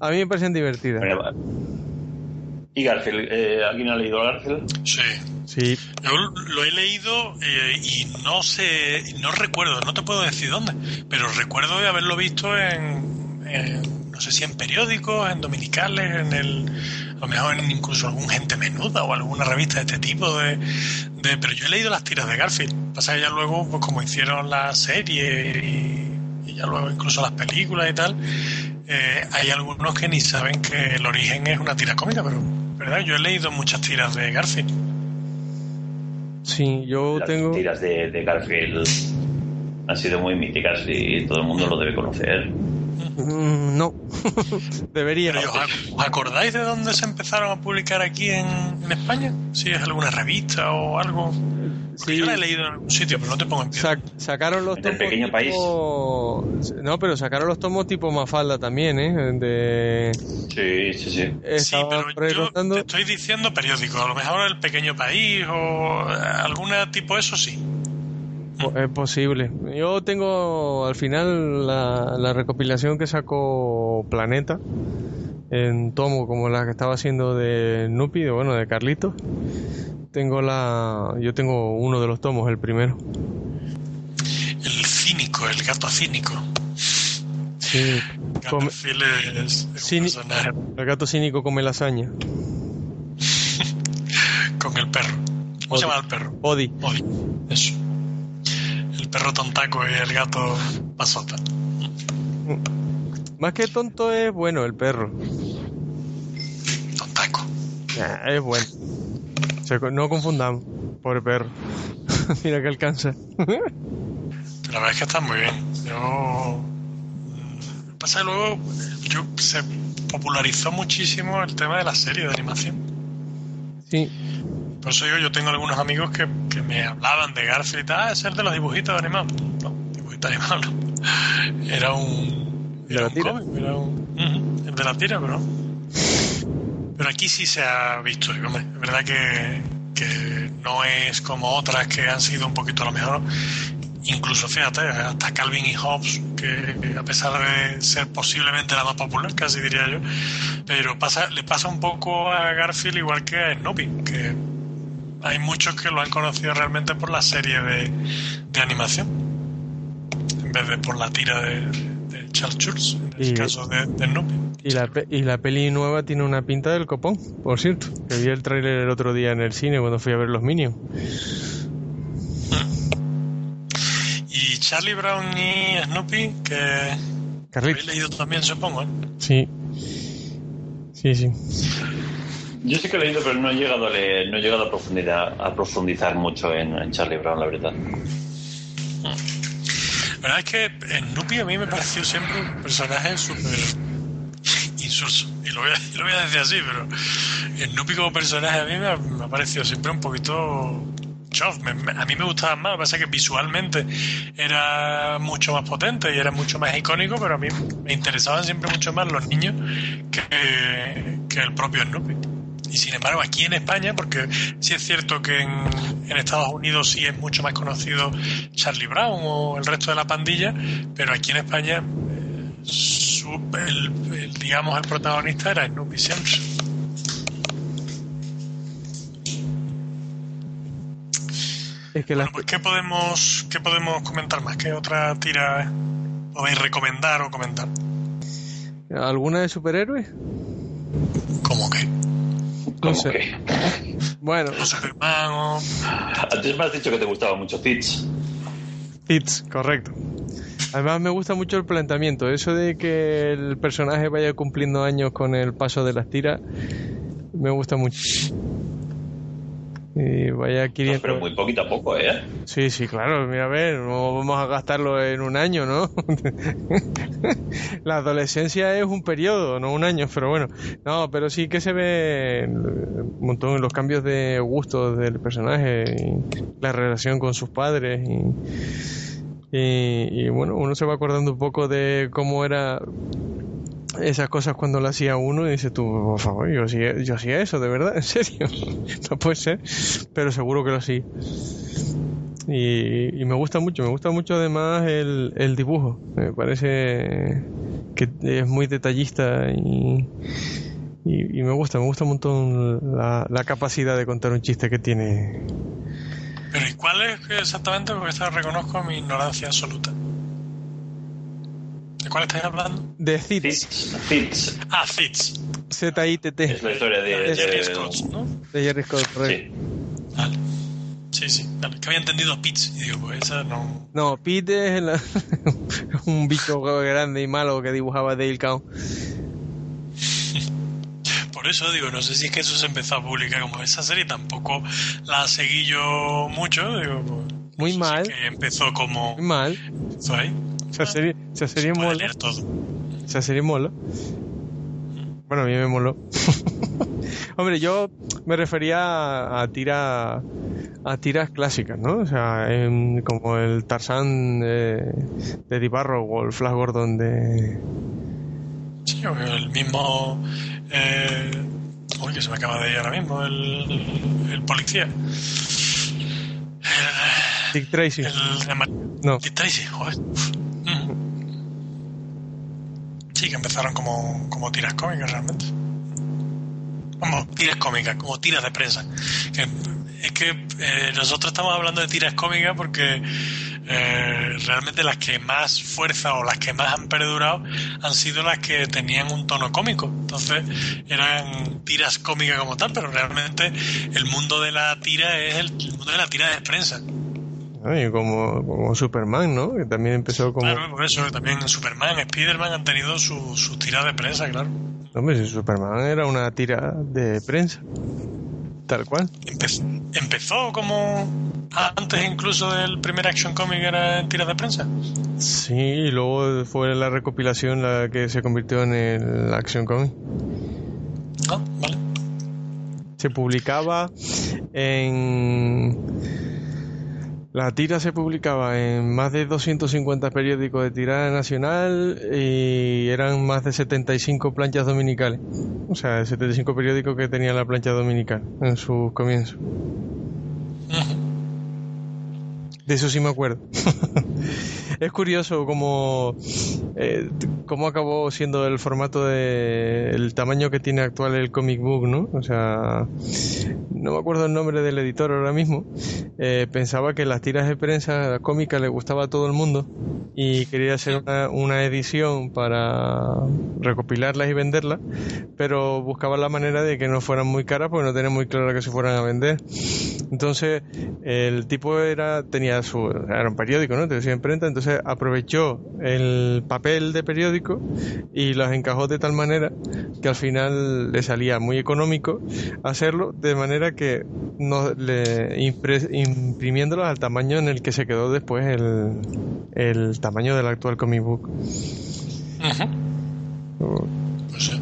a mí me parecen divertidas. Y Garfield, eh, ¿alguien ha leído a Garfield? Sí. Sí, Yo lo he leído eh, y no sé, no recuerdo, no te puedo decir dónde, pero recuerdo de haberlo visto en, en, no sé si en periódicos, en dominicales, en el, a lo mejor en incluso algún gente menuda o alguna revista de este tipo de, de- pero yo he leído las tiras de Garfield. Pasa que ya luego, pues como hicieron la serie y, y ya luego incluso las películas y tal, eh, hay algunos que ni saben que el origen es una tira cómica, pero verdad, yo he leído muchas tiras de Garfield. sí, yo Las tengo... tiras de, de Garfield han sido muy míticas y todo el mundo lo debe conocer. Mm, No, debería. Pero, ¿os ac- ¿Os acordáis de dónde se empezaron a publicar aquí en, en España? Si es alguna revista o algo. Sí. yo la he leído en algún sitio, pero no te pongo en pie. Sac- sacaron los Del tomos pequeño tipo... No, pero sacaron los tomos tipo Mafalda también, ¿eh? De... Sí, sí, sí. Sí, pero yo te estoy diciendo periódico. A lo mejor El Pequeño País o eh, alguna tipo eso sí. Es posible. Yo tengo al final la, la recopilación que sacó Planeta en tomo como la que estaba haciendo de Nupi, de, bueno, de Carlitos. Tengo la, yo tengo uno de los tomos, el primero. El cínico, el gato cínico. Sí. Come- es, un el gato cínico come lasaña. con el perro. ¿Cómo se llama el perro? Odi. Odi. Eso. El perro tontaco y el gato pasota. Más que tonto es bueno el perro. Tontaco. Nah, es bueno. Se no confundamos. Pobre perro. Mira que alcanza. La verdad es que está muy bien. Yo. Pasa que luego yo, se popularizó muchísimo el tema de la serie de animación. sí. Por eso yo, yo tengo algunos amigos que, que me hablaban de Garfield y tal, ah, es el de los dibujitos animados. No, dibujitos animados no. Era un. ¿De Era la un tira? cómic, era un. El de la tira, pero no. Pero aquí sí se ha visto, y, es verdad que, que no es como otras que han sido un poquito a lo mejor. Incluso, fíjate, hasta Calvin y Hobbes, que a pesar de ser posiblemente la más popular, casi diría yo, pero pasa, le pasa un poco a Garfield igual que a Snoopy, que hay muchos que lo han conocido realmente por la serie de, de animación, en vez de por la tira de Charles Schulz, en el Y- caso de, de Snoopy. Y la, y la peli nueva tiene una pinta del copón, por cierto. Que vi el tráiler el otro día en el cine cuando fui a ver los Minions. Y Charlie Brown y Snoopy, que Carlitos. habéis leído también, supongo. ¿eh? Sí. Sí, sí. Yo sí que he leído, pero no he llegado a leer, no he llegado a profundizar, a profundizar mucho en, en Charlie Brown, la verdad. Verdad es que Snoopy a mí me pareció siempre un personaje súper insulso. Y lo voy, a, decir así, pero Snoopy como personaje a mí me ha, parecido siempre un poquito chof. Me- a mí me gustaba más, lo que pasa es que visualmente era mucho más potente y era mucho más icónico, pero a mí me interesaban siempre mucho más los niños que, que el propio Snoopy. Y sin embargo, aquí en España, porque sí es cierto que en, en Estados Unidos sí es mucho más conocido Charlie Brown o el resto de la pandilla, pero aquí en España, su- el, el, digamos, el protagonista era Snoopy siempre. Es que Bueno, pues ¿qué podemos, ¿qué podemos comentar más? ¿Qué otra tira podéis recomendar o comentar? ¿Alguna de superhéroes? ¿Cómo que? No ¿Cómo sé. que? Bueno, ¿O Superman o...? Antes me has dicho que te gustaba mucho Fitz. Hits, correcto. Además me gusta mucho el planteamiento, eso de que el personaje vaya cumpliendo años con el paso de las tiras, me gusta mucho. Y vaya adquiriendo... Pero muy poquito a poco, ¿eh? Sí, sí, claro, mira, a ver, no vamos a gastarlo en un año, ¿no? La adolescencia es un periodo, no un año, pero bueno. No, pero sí que se ve un montón los cambios de gustos del personaje y la relación con sus padres y, y, y, bueno, uno se va acordando un poco de cómo era esas cosas cuando lo hacía uno y dice tú, por favor, yo hacía, yo hacía eso, de verdad, en serio, no puede ser, pero seguro que lo hacía. Y, me gusta mucho, me gusta mucho además el, el dibujo, me parece que es muy detallista y, y, y me gusta, me gusta un montón la, la capacidad de contar un chiste que tiene. Pero ¿y cuál es exactamente? Porque esta reconozco mi ignorancia absoluta. ¿De cuál estáis hablando? De Fitz. Fitz. Ah, Fitz. Z-I-T-T, Es la historia de... De Jerry Scott, ¿no? de Jerry Scott, correcto. Sí. Vale. Sí, sí. Vale. Que había entendido Pitts. Y digo, pues esa no... No, Pete es la- un bicho grande y malo que dibujaba Dale Cow. Por eso digo, no sé si es que eso se empezó a publicar como esa serie. Tampoco la seguí yo mucho. Digo, pues, Muy no sé si mal. es que empezó como... Muy mal. Empezó ahí. Esa serie, esa Se serie puede mola. leer todo. Esa serie mola. Bueno, a mí me moló. Hombre, yo me refería a, a tira a tiras clásicas, ¿no? O sea, en- como el Tarzán de, de Barrow o el Flash Gordon de... Sí, o el mismo... Eh... Uy, que se me acaba de ir ahora mismo. El, el policía. El, Dick Tracy. el Mar- No, Dick Tracy, joder. Mm. Sí, que empezaron como, como tiras cómicas realmente. Vamos, tiras cómicas, como tiras de prensa. Es que eh, nosotros estamos hablando de tiras cómicas porque eh, realmente las que más fuerza o las que más han perdurado han sido las que tenían un tono cómico. Entonces eran tiras cómicas como tal, pero realmente el mundo de la tira es el, el mundo de la tira de prensa. Como, como Superman, ¿no? Que también empezó como... Claro, por eso también Superman, Spiderman han tenido su- sus tiras de prensa, claro. Hombre, si Superman era una tira de prensa. Tal cual. Empe- empezó como antes incluso del primer action comic era en tiras de prensa. Sí, y luego fue la recopilación la que se convirtió en el Action Comic. Ah, vale. Se publicaba en... La tira se publicaba en más de 250 periódicos de tirada nacional y eran más de 75 planchas dominicales. O sea, 75 periódicos que tenían la plancha dominical en sus comienzos. De eso sí me acuerdo. es curioso cómo, eh, cómo acabó siendo el formato de el tamaño que tiene actual el comic book, ¿no? O sea, no me acuerdo el nombre del editor ahora mismo. Eh, pensaba que las tiras de prensa cómica le gustaba a todo el mundo y quería hacer una, una edición para recopilarlas y venderlas, pero buscaba la manera de que no fueran muy caras porque no tenía muy claro que se fueran a vender. Entonces, el tipo era tenía su era un periódico, ¿no? Tenía su imprenta, entonces aprovechó el papel de periódico y los encajó de tal manera que al final le salía muy económico hacerlo, de manera que no le impre- imprimiéndolos al tamaño en el que se quedó después el, el tamaño del actual comic book. Pues sí.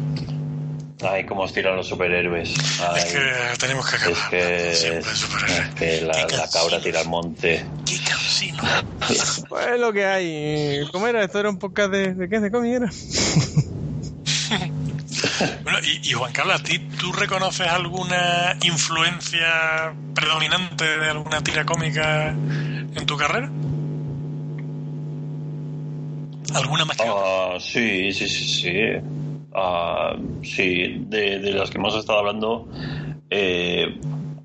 Ay, cómo os tiran los superhéroes. Ay, Es que tenemos que acabar. es que, Siempre es que la, la cabra tira al monte. Qué cansino. Pues es lo que hay. ¿Cómo era? ¿Esto era un podcast de, de qué? ¿De cómic era? Bueno, y, y Juan Carlos, ¿a ti tú reconoces alguna influencia predominante de alguna tira cómica en tu carrera? ¿Alguna más que otra? Ah, sí, sí, sí, sí. Ah, sí, de, las que hemos estado hablando, eh,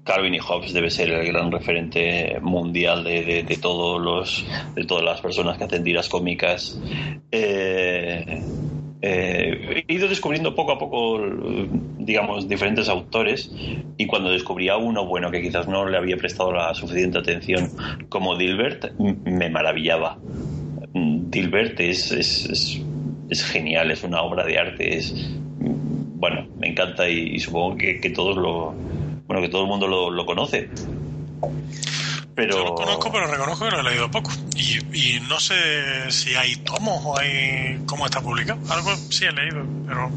Calvin y Hobbes debe ser el gran referente mundial de, de- todos los, de todas las personas que hacen tiras cómicas. Eh, eh, he ido descubriendo poco a poco, digamos, diferentes autores y cuando descubría uno bueno que quizás no le había prestado la suficiente atención como Dilbert, me maravillaba. Dilbert es, es, es, es genial, es una obra de arte, es bueno, me encanta y, y supongo que, que todos lo bueno que todo el mundo lo, lo conoce. Pero Yo lo conozco, pero reconozco que lo he leído poco. Y, y no sé si hay tomos o hay cómo está publicado. Algo sí he leído, pero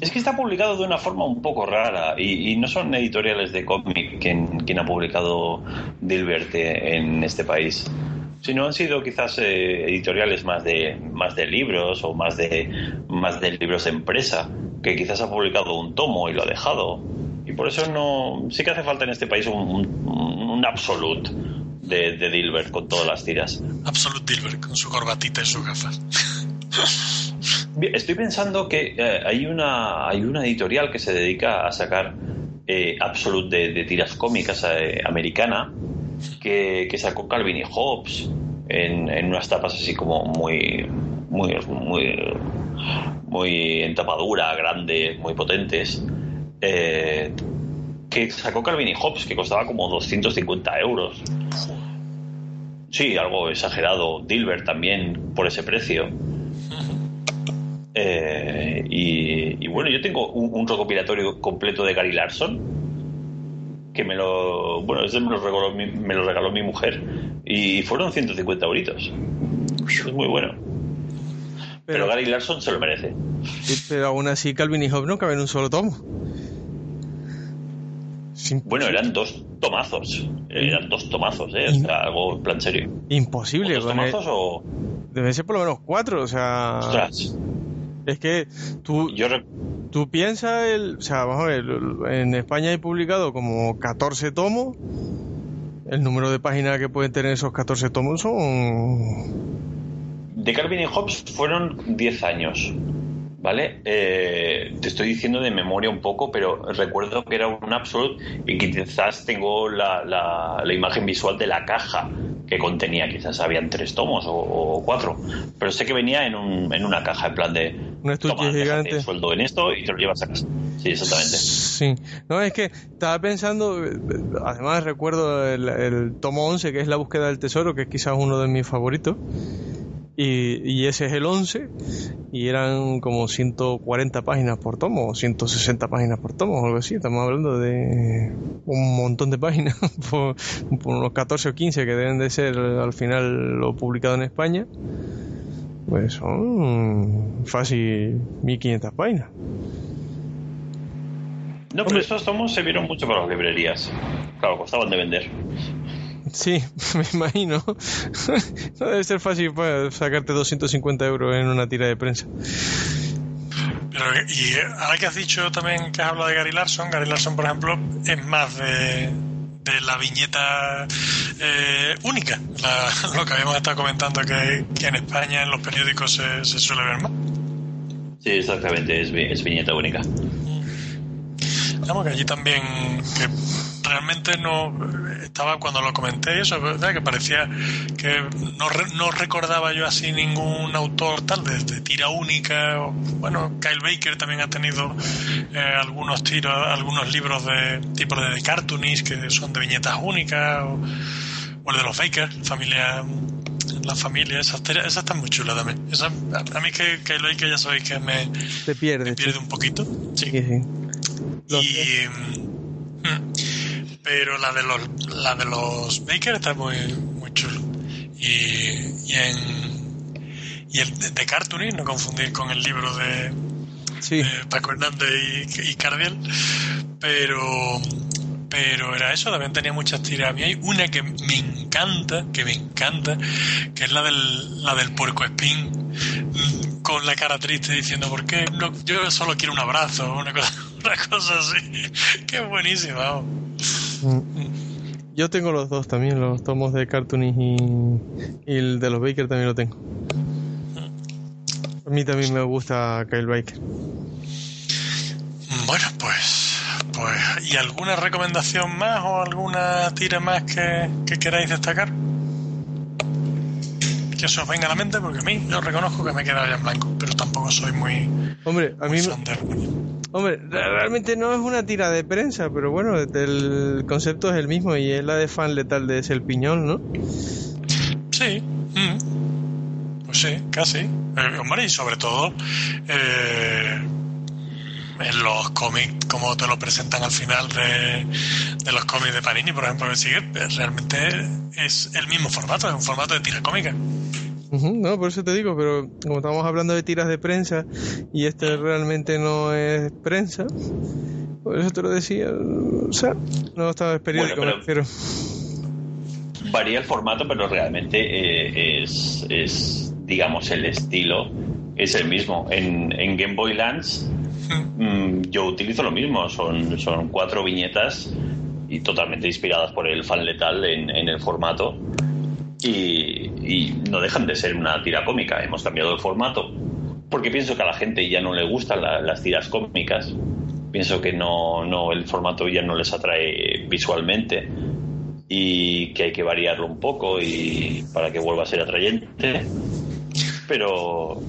es que está publicado de una forma un poco rara y, y no son editoriales de cómic quien, quien ha publicado Dilbert en este país, sino han sido quizás eh, editoriales más de más de libros o más de más de libros de empresa que quizás ha publicado un tomo y lo ha dejado y por eso no sí que hace falta en este país un, un, un absolute de, de Dilbert con todas las tiras. Absolute Dilbert con su corbatita y sus gafas. Estoy pensando que eh, hay una hay una editorial que se dedica a sacar eh, Absolute de, de tiras cómicas eh, americana que, que sacó Calvin y Hobbes en, en unas tapas así como muy muy muy muy en tapadura, grandes, muy potentes. eh, que sacó Calvin y Hobbes que costaba como 250 euros. Sí, algo exagerado. Dilbert también por ese precio. Eh, y, y bueno, yo tengo un, un recopilatorio completo de Gary Larson que me lo bueno ese me lo regaló mi, me lo regaló mi mujer. Y fueron 150 euritos. Es muy bueno. Pero, Pero, Gary Larson se lo merece. Pero aún así Calvin y Hobbes no caben en un solo tomo. Sin- bueno eran dos tomazos. Eran dos tomazos eh, o sea, algo en plan serio. Imposible. ¿dos con el- tomazos o Deben ser por lo menos cuatro, o sea... ostras Es que tú, yo re- tú piensas, el, o sea, vamos a ver, en España hay publicado como 14 tomos. El número de páginas que pueden tener esos 14 tomos son... De Calvin y Hobbes fueron 10 años, ¿vale? Eh, te estoy diciendo de memoria un poco, pero recuerdo que era un Absolute y que quizás tengo la, la- la imagen visual de la caja que contenía, quizás habían tres tomos o, o cuatro, pero sé que venía en, un, en una caja, en plan de... Un estuche "Toma, déjate gigante". el sueldo en esto y te lo llevas a casa. Sí, exactamente. Sí, no, es que estaba pensando, además recuerdo el, el tomo 11, que es La búsqueda del tesoro, que es quizás uno de mis favoritos. Y, y ese es el 11, y eran como 140 páginas por tomo, o 160 páginas por tomo, o algo así. Estamos hablando de un montón de páginas, por, por unos 14 o 15 que deben de ser al final lo publicado en España. Pues son fácil 1500 páginas. No, pero estos tomos se vieron mucho para las librerías. Claro, costaban de vender. Sí, me imagino. No debe ser fácil pues, sacarte 250 euros en una tira de prensa. Pero, y ahora que has dicho también que has hablado de Gary Larson, Gary Larson, por ejemplo, es más de, de la viñeta eh, única, la- lo que habíamos estado comentando que, que en España en los periódicos se, se suele ver más. Sí, exactamente, es, vi- es viñeta única. Vamos, que allí también, que realmente no estaba cuando lo comenté eso, ¿verdad? que parecía que no, no recordaba yo así ningún autor tal de, de tira única. o- bueno, Kyle Baker también ha tenido eh, algunos tiros, algunos libros de tipo de, de que son de viñetas únicas o, o el de los Baker, familia la familia, esa, esa está muy chula también. Esa, a, mí que Kyle Baker ya sabéis que me, Te pierdes. me pierde un poquito. Sí. Sí, sí. Lo Y. pero la de los la de los Baker está muy muy chulo y, y en y el de, de Cartooning no confundir con el libro de, Sí, de Paco Hernández y, y Cardiel pero pero era eso también tenía muchas tiras a mí hay una que me encanta que me encanta que es la del la del puerco espín con la cara triste diciendo ¿por qué no, yo solo quiero un abrazo una cosa una cosa así que buenísima vamos. Mm. Yo tengo los dos también, los tomos de Cartoonist y, y el de los Baker también lo tengo. A mí también me gusta Kyle Baker. Bueno, pues, pues, ¿y alguna recomendación más o alguna tira más que, que queráis destacar? Que se os venga a la mente, porque a mí yo reconozco que me he quedado ya en blanco, pero tampoco soy muy, Hombre, a muy mí, hombre, realmente no es una tira de prensa, pero bueno, el concepto es el mismo y es la de fan letal de El Piñón, ¿no? Sí, mm. pues sí, casi. Eh, hombre, y sobre todo eh, en los cómics, como te lo presentan al final de, los cómics de Panini, por ejemplo, sigue, eh, realmente es el mismo formato, es un formato de tira cómica. No, por eso te digo, pero como estamos hablando de tiras de prensa y este realmente no es prensa, por eso te lo decía. O sea, no estaba es periódico, Bueno, me refiero. Varía el formato, pero realmente eh, es, es, digamos, el estilo es el mismo. En, en Game Boy Lance mm, yo utilizo lo mismo, son, son cuatro viñetas y totalmente inspiradas por el fan letal en, en el formato y, no dejan de ser una tira cómica. Hemos cambiado el formato porque pienso que a la gente ya no le gustan la- las tiras cómicas. Pienso que no, no el formato ya no les atrae visualmente y que hay que variarlo un poco y para que vuelva a ser atrayente. Pero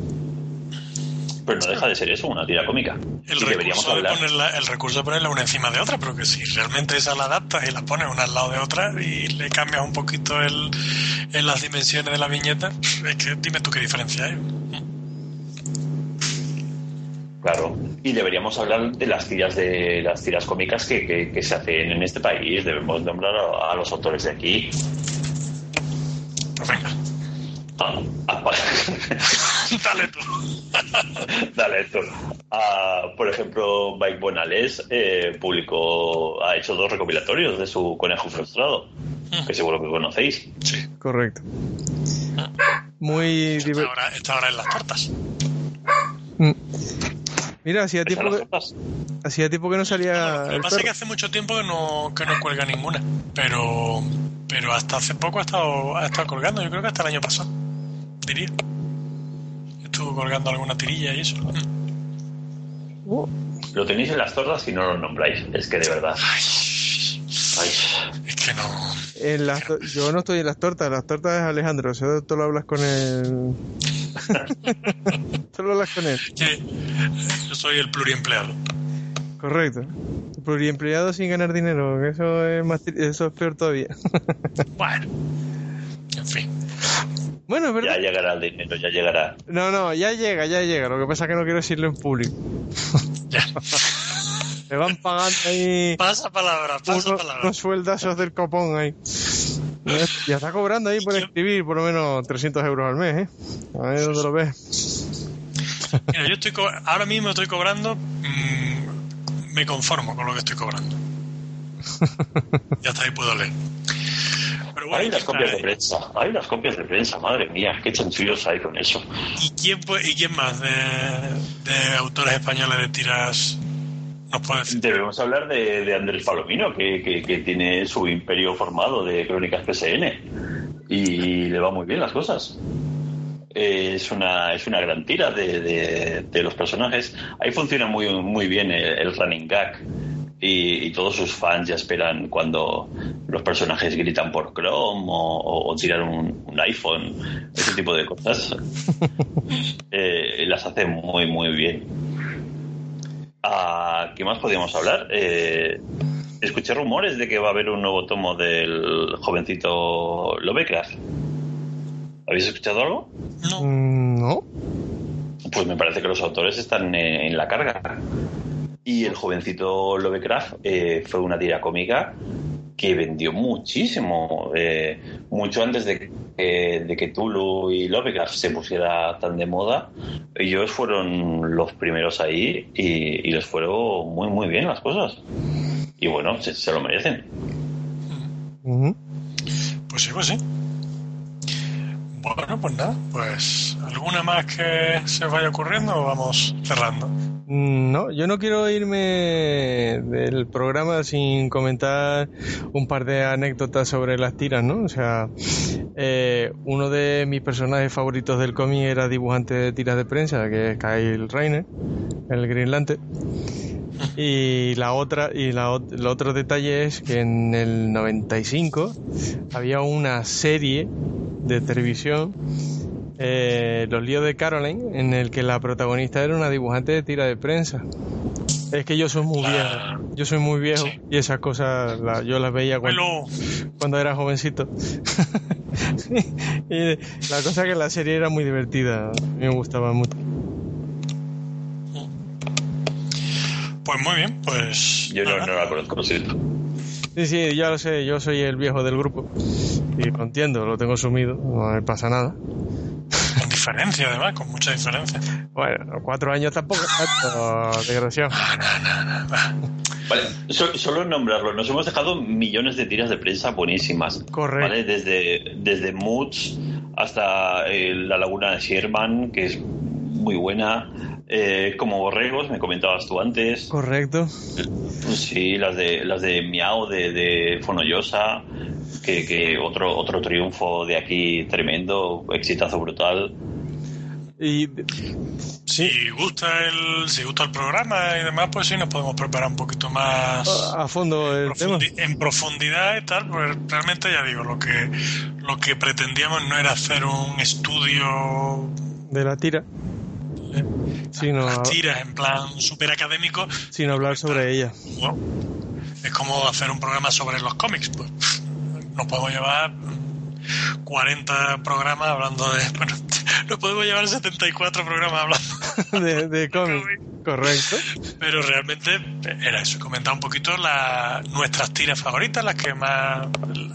pero no deja de ser eso, una tira cómica. El y recurso, de ponerla, el recurso de ponerla una encima de otra, pero que si realmente esa la adaptas y la pones una al lado de otra y le cambias un poquito el, en las dimensiones de la viñeta, es que dime tú qué diferencia hay. Claro. Y deberíamos hablar de las tiras de las tiras cómicas que, que- que se hacen en este país. Debemos nombrar a, a los autores de aquí. Pues venga, dale tú. Dale, Héctor. Ah, por ejemplo, Mike Bonales eh, publicó, ha hecho dos recopilatorios de su conejo frustrado, que seguro que conocéis. Sí, Correcto. Muy está diver- ahora, está ahora en las tortas. Mm. Mira, hacía ¿Están tiempo que, hacía tiempo que no salía Lo que el pasa es que hace mucho tiempo que no, que no cuelga ninguna, pero pero hasta hace poco ha estado, ha estado colgando, yo creo que hasta el año pasado, diría. Estuvo colgando alguna tirilla y eso. Uh, Lo tenéis en las tortas y no lo nombráis. Es que de verdad. Ay, Ay, es que no. en las to- yo no estoy en las tortas, las tortas es Alejandro, eso tú lo hablas con él. tú lo hablas con él, que yo soy el pluriempleado. correcto. Pluriempleado sin ganar dinero, eso es más tri- eso es peor todavía. Bueno, en fin. Bueno, verdad. ya llegará el dinero, ya llegará. No, no, ya llega, ya llega. Lo que pasa es que no quiero decirlo en público. Ya. Me van pagando ahí Pasa palabra, pasa unos, palabra. unos sueldazos del copón ahí. Ya está cobrando ahí por escribir por lo menos 300 euros al mes, ¿eh? A ver dónde lo ves. Mira, yo estoy co- ahora mismo estoy cobrando. mm, me conformo con lo que estoy cobrando. Ya está ahí puedo leer. Pero bueno, Hay unas copias de eh, prensa, hay unas copias de prensa, madre mía, qué chanchullos hay con eso. ¿Y quién, ¿Y quién más de, de autores españoles de tiras nos puede decir. Debemos hablar de, de Andrés Palomino, que, que- que tiene su imperio formado de crónicas PSN y le va muy bien las cosas. Es una, es una gran tira de, de- de los personajes. Ahí funciona muy, muy bien el, el running gag. Y, y todos sus fans ya esperan cuando los personajes gritan por Chrome o, o- o tiran un, un iPhone, ese tipo de cosas. Eh, las hace muy, muy bien. Ah, ¿Qué más podíamos hablar? Eh, escuché rumores de que va a haber un nuevo tomo del jovencito Lovecraft. ¿Habéis escuchado algo? No, Mm, No. Pues me parece que los autores están en, en la carga. Y el jovencito Lovecraft eh, fue una tira cómica que vendió muchísimo, eh, mucho antes de que, de que Tulu y Lovecraft se pusiera tan de moda. Ellos fueron los primeros ahí y, y les fueron muy, muy bien las cosas. Y bueno, se, se lo merecen. Pues sí, pues sí. Bueno, pues nada, pues alguna más que se vaya ocurriendo o vamos cerrando. Mm, No, yo no quiero irme del programa sin comentar un par de anécdotas sobre las tiras, ¿no? O sea, eh, uno de mis personajes favoritos del cómic era dibujante de tiras de prensa, que es Kyle Rayner, el Green Lantern. Y la otra y la, el otro detalle es que en el 95 había una serie de televisión eh, Los líos de Caroline, en el que la protagonista era una dibujante de tira de prensa. Es que yo soy muy Ah. viejo, yo soy muy viejo Sí. y esas cosas la- yo las veía cuando, Bueno, cuando era jovencito. y la cosa es que la serie era muy divertida, a mí me gustaba mucho. pues muy bien, pues. Yo no, no la conozco, siento. Sí, sí, ya lo sé, yo soy el viejo del grupo y lo entiendo, lo tengo sumido, no me pasa nada. Con diferencia, además, con mucha diferencia. Bueno, cuatro años tampoco es tanto, desgraciado. Vale, so- solo nombrarlo, nos hemos dejado millones de tiras de prensa buenísimas. Correcto. ¿vale? Desde, desde Moods hasta eh, La Laguna de Sherman, que es muy buena. Eh, como Borregos, me comentabas tú antes. Correcto. Sí, las de las de Miao, de, de Fonollosa, que, que otro, otro triunfo de aquí tremendo, exitazo brutal. Y Si gusta el, si gusta el programa y demás, pues sí nos podemos preparar un poquito más a fondo el tema. profundi- en profundidad y tal, pues realmente ya digo, lo que lo que pretendíamos no era hacer un estudio de la tira, sino, las tiras en plan súper académico, sino hablar sobre ella. bueno, es como hacer un programa sobre los cómics, pues nos podemos llevar 40 programas hablando de, bueno, nos podemos llevar 74 programas hablando de, de cómic. Correcto. Pero realmente era eso, comentar un poquito la, nuestras tiras favoritas, las que más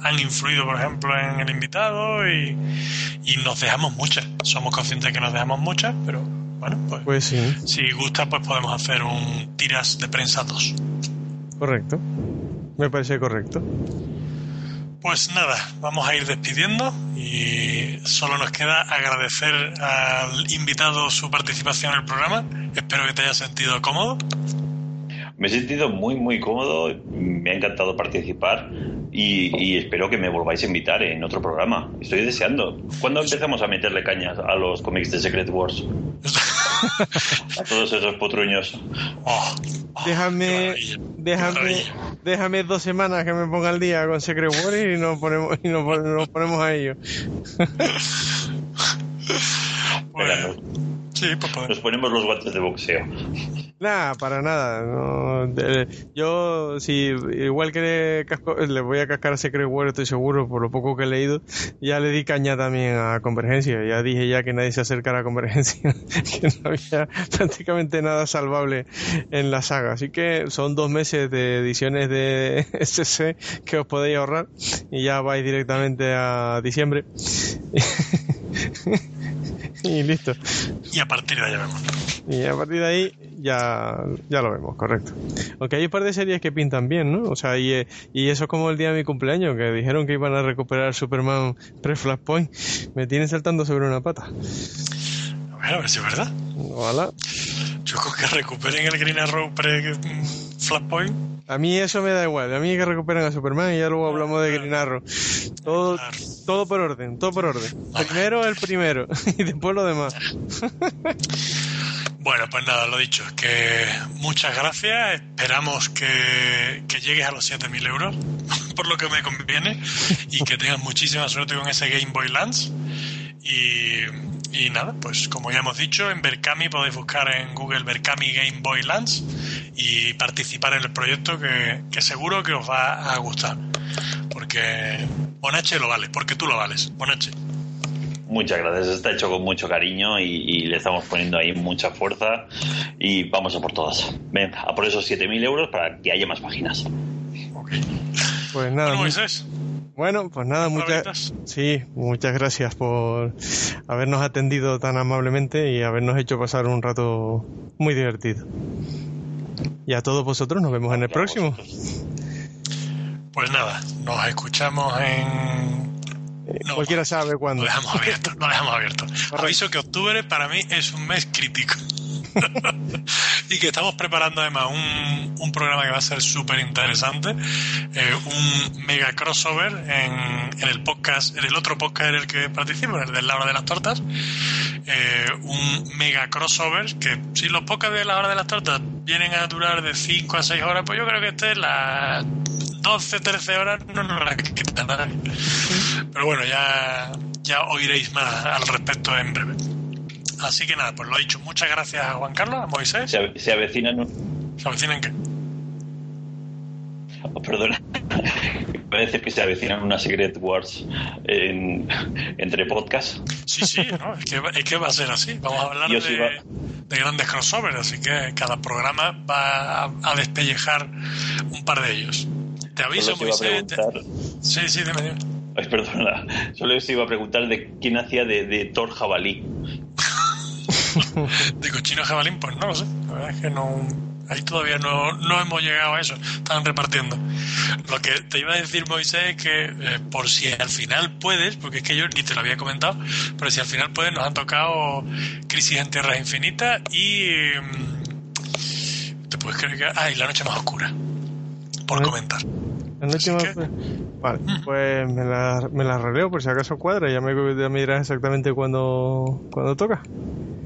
han influido, por ejemplo, en el invitado y, y nos dejamos muchas. Somos conscientes de que nos dejamos muchas, pero bueno, pues, Pues sí, si gusta, pues podemos hacer un tiras de prensa 2. correcto. Me parece correcto. Pues nada, vamos a ir despidiendo y solo nos queda agradecer al invitado su participación en el programa. Espero que te haya sentido cómodo. Me he sentido muy, muy cómodo, me ha encantado participar y, y espero que me volváis a invitar en otro programa. Estoy deseando. ¿Cuándo empezamos a meterle cañas a los cómics de Secret Wars? A todos esos potruños. Oh, oh, Déjame, déjame, déjame dos semanas que me ponga al día con Secret Warrior y nos ponemos, y nos, pon- nos ponemos a ello. sí, nos ponemos los guantes de boxeo. Nada, para nada. no, de- yo, si igual que le, casco- le voy a cascar a Secret War, estoy seguro, por lo poco que he leído, ya le di caña también a Convergencia. Ya dije ya que nadie se acercara a Convergencia, que no había prácticamente nada salvable en la saga. Así que son dos meses de ediciones de SC que os podéis ahorrar y ya vais directamente a diciembre. y listo. Y a partir de ahí vemos. Y a partir de ahí ya, ya lo vemos, correcto. Aunque hay un par de series que pintan bien, ¿no? O sea, y, eh, y eso es como el día de mi cumpleaños, que dijeron que iban a recuperar Superman pre-Flashpoint. Me tienen saltando sobre una pata. A ver, a ver si es verdad. Ojalá. Yo que recuperen el Green Arrow pre mm. A mí eso me da igual. A mí que recuperen a Superman y ya luego hablamos de Green Arrow. Todo, Claro. todo por orden, todo por orden. Vale. Primero el primero y después lo demás. Bueno, pues nada, lo dicho, que muchas gracias. Esperamos que, que llegues a los 7.000 euros, por lo que me conviene, y que tengas muchísima suerte con ese Game Boy Lance. Y, y nada, pues como ya hemos dicho, en Berkami podéis buscar en Google Berkami Game Boy Lance y participar en el proyecto que, que seguro que os va a gustar. Porque Bonache lo vale, porque tú lo vales, Bonache. Muchas gracias, está hecho con mucho cariño y, y le estamos poniendo ahí mucha fuerza y vamos a por todas. Ven, a por esos 7.000 euros para que haya más páginas. Ok. Pues nada. Bueno, Moisés, Bueno, pues nada, muchas sí, muchas gracias por habernos atendido tan amablemente y habernos hecho pasar un rato muy divertido. Y a todos vosotros nos vemos en el próximo. Pues nada, nos escuchamos en. Eh, No, Cualquiera sabe Lo cuándo. dejamos abierto, lo dejamos abierto. Aviso que octubre para mí es un mes crítico. y que estamos preparando además un, un programa que va a ser súper interesante, eh, un mega crossover en, en el podcast, en el otro podcast en el que participo, en el de la hora de las tortas. Eh, un mega crossover que si los podcasts de la hora de las tortas vienen a durar de 5 a 6 horas, pues yo creo que este las 12, 13 horas no nos las quita nadie. Pero bueno, ya, ya oiréis más al respecto en breve. Así que nada, pues lo he dicho. Muchas gracias a Juan Carlos, a Moisés. Se, ave- se avecinan un- ¿Se avecinan qué? oh, perdona. Parece que se avecinan unas Secret Wars en- entre podcasts. Sí, sí, ¿no? es, que, va- es que va a ser así. Vamos a hablar de, grandes crossovers, así que cada programa va a, a despellejar un par de ellos. Te aviso, Moisés. te- Sí, sí, dime, dime. ay, perdona, solo os iba a preguntar de quién hacía de, de Thor Jabalí. De cochino jabalín, pues no lo sé. La verdad es que no. Ahí todavía no, no hemos llegado a eso. Están repartiendo. Lo que te iba a decir, Moisés, es que eh, por si al final puedes, porque es que yo ni te lo había comentado, pero si al final puedes, nos han tocado Crisis en Tierras Infinitas y. mm, ¿Te puedes creer que.? Ah, y La Noche Más Oscura. Por ¿Eh? Comentar. La que- Vale, pues me la, me la releo por si acaso cuadra. Ya me, ya me dirás exactamente cuándo, cuándo toca.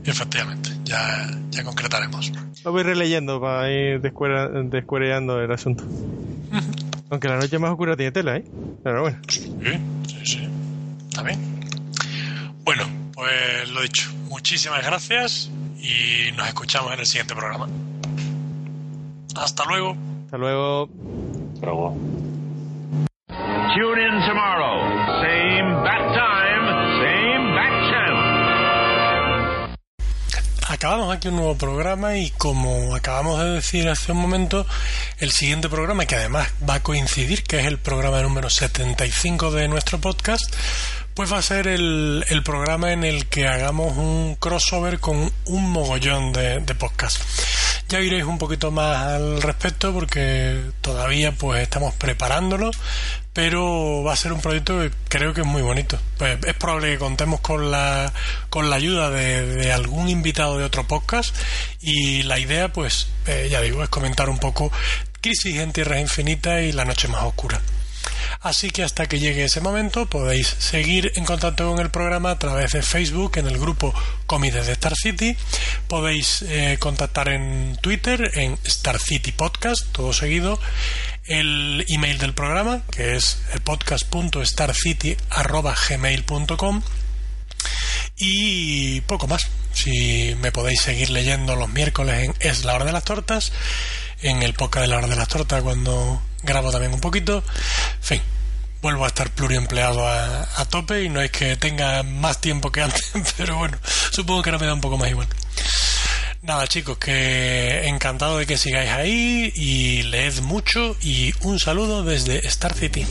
Efectivamente, ya, ya concretaremos. Lo voy releyendo para ir descuera- descuereando el asunto. Aunque la noche más oscura tiene tela, ¿eh? Pero bueno. Sí, sí, sí. Está bien. Bueno, pues lo dicho. Muchísimas gracias y nos escuchamos en el siguiente programa. Hasta luego. Hasta luego. Pero, Tune in tomorrow. Same bat time, same bat channel. Acabamos aquí un nuevo programa y como acabamos de decir hace un momento, el siguiente programa, que además va a coincidir, que es el programa número 75 de nuestro podcast, pues va a ser el, el programa en el que hagamos un crossover con un mogollón de, de. Ya oiréis un poquito más al respecto porque todavía pues estamos preparándolo, pero va a ser un proyecto que creo que es muy bonito. Pues es probable que contemos con la, con la ayuda de, de algún invitado de otro podcast y la idea pues eh, ya digo es comentar un poco Crisis en Tierras Infinitas y La Noche Más Oscura. Así que hasta que llegue ese momento podéis seguir en contacto con el programa a través de Facebook en el grupo Comides de Star City. Podéis eh, contactar en Twitter en Star City Podcast, todo seguido. El email del programa que es podcast.starcity.gmail.com y poco más. Si me podéis seguir leyendo los miércoles en Es la hora de las tortas, en el podcast de la hora de las tortas cuando grabo también un poquito. En fin, vuelvo a estar pluriempleado a, a tope y no es que tenga más tiempo que antes, pero bueno, supongo que ahora me da un poco más igual. Nada chicos, que encantado de que sigáis ahí y leed mucho y un saludo desde Star City.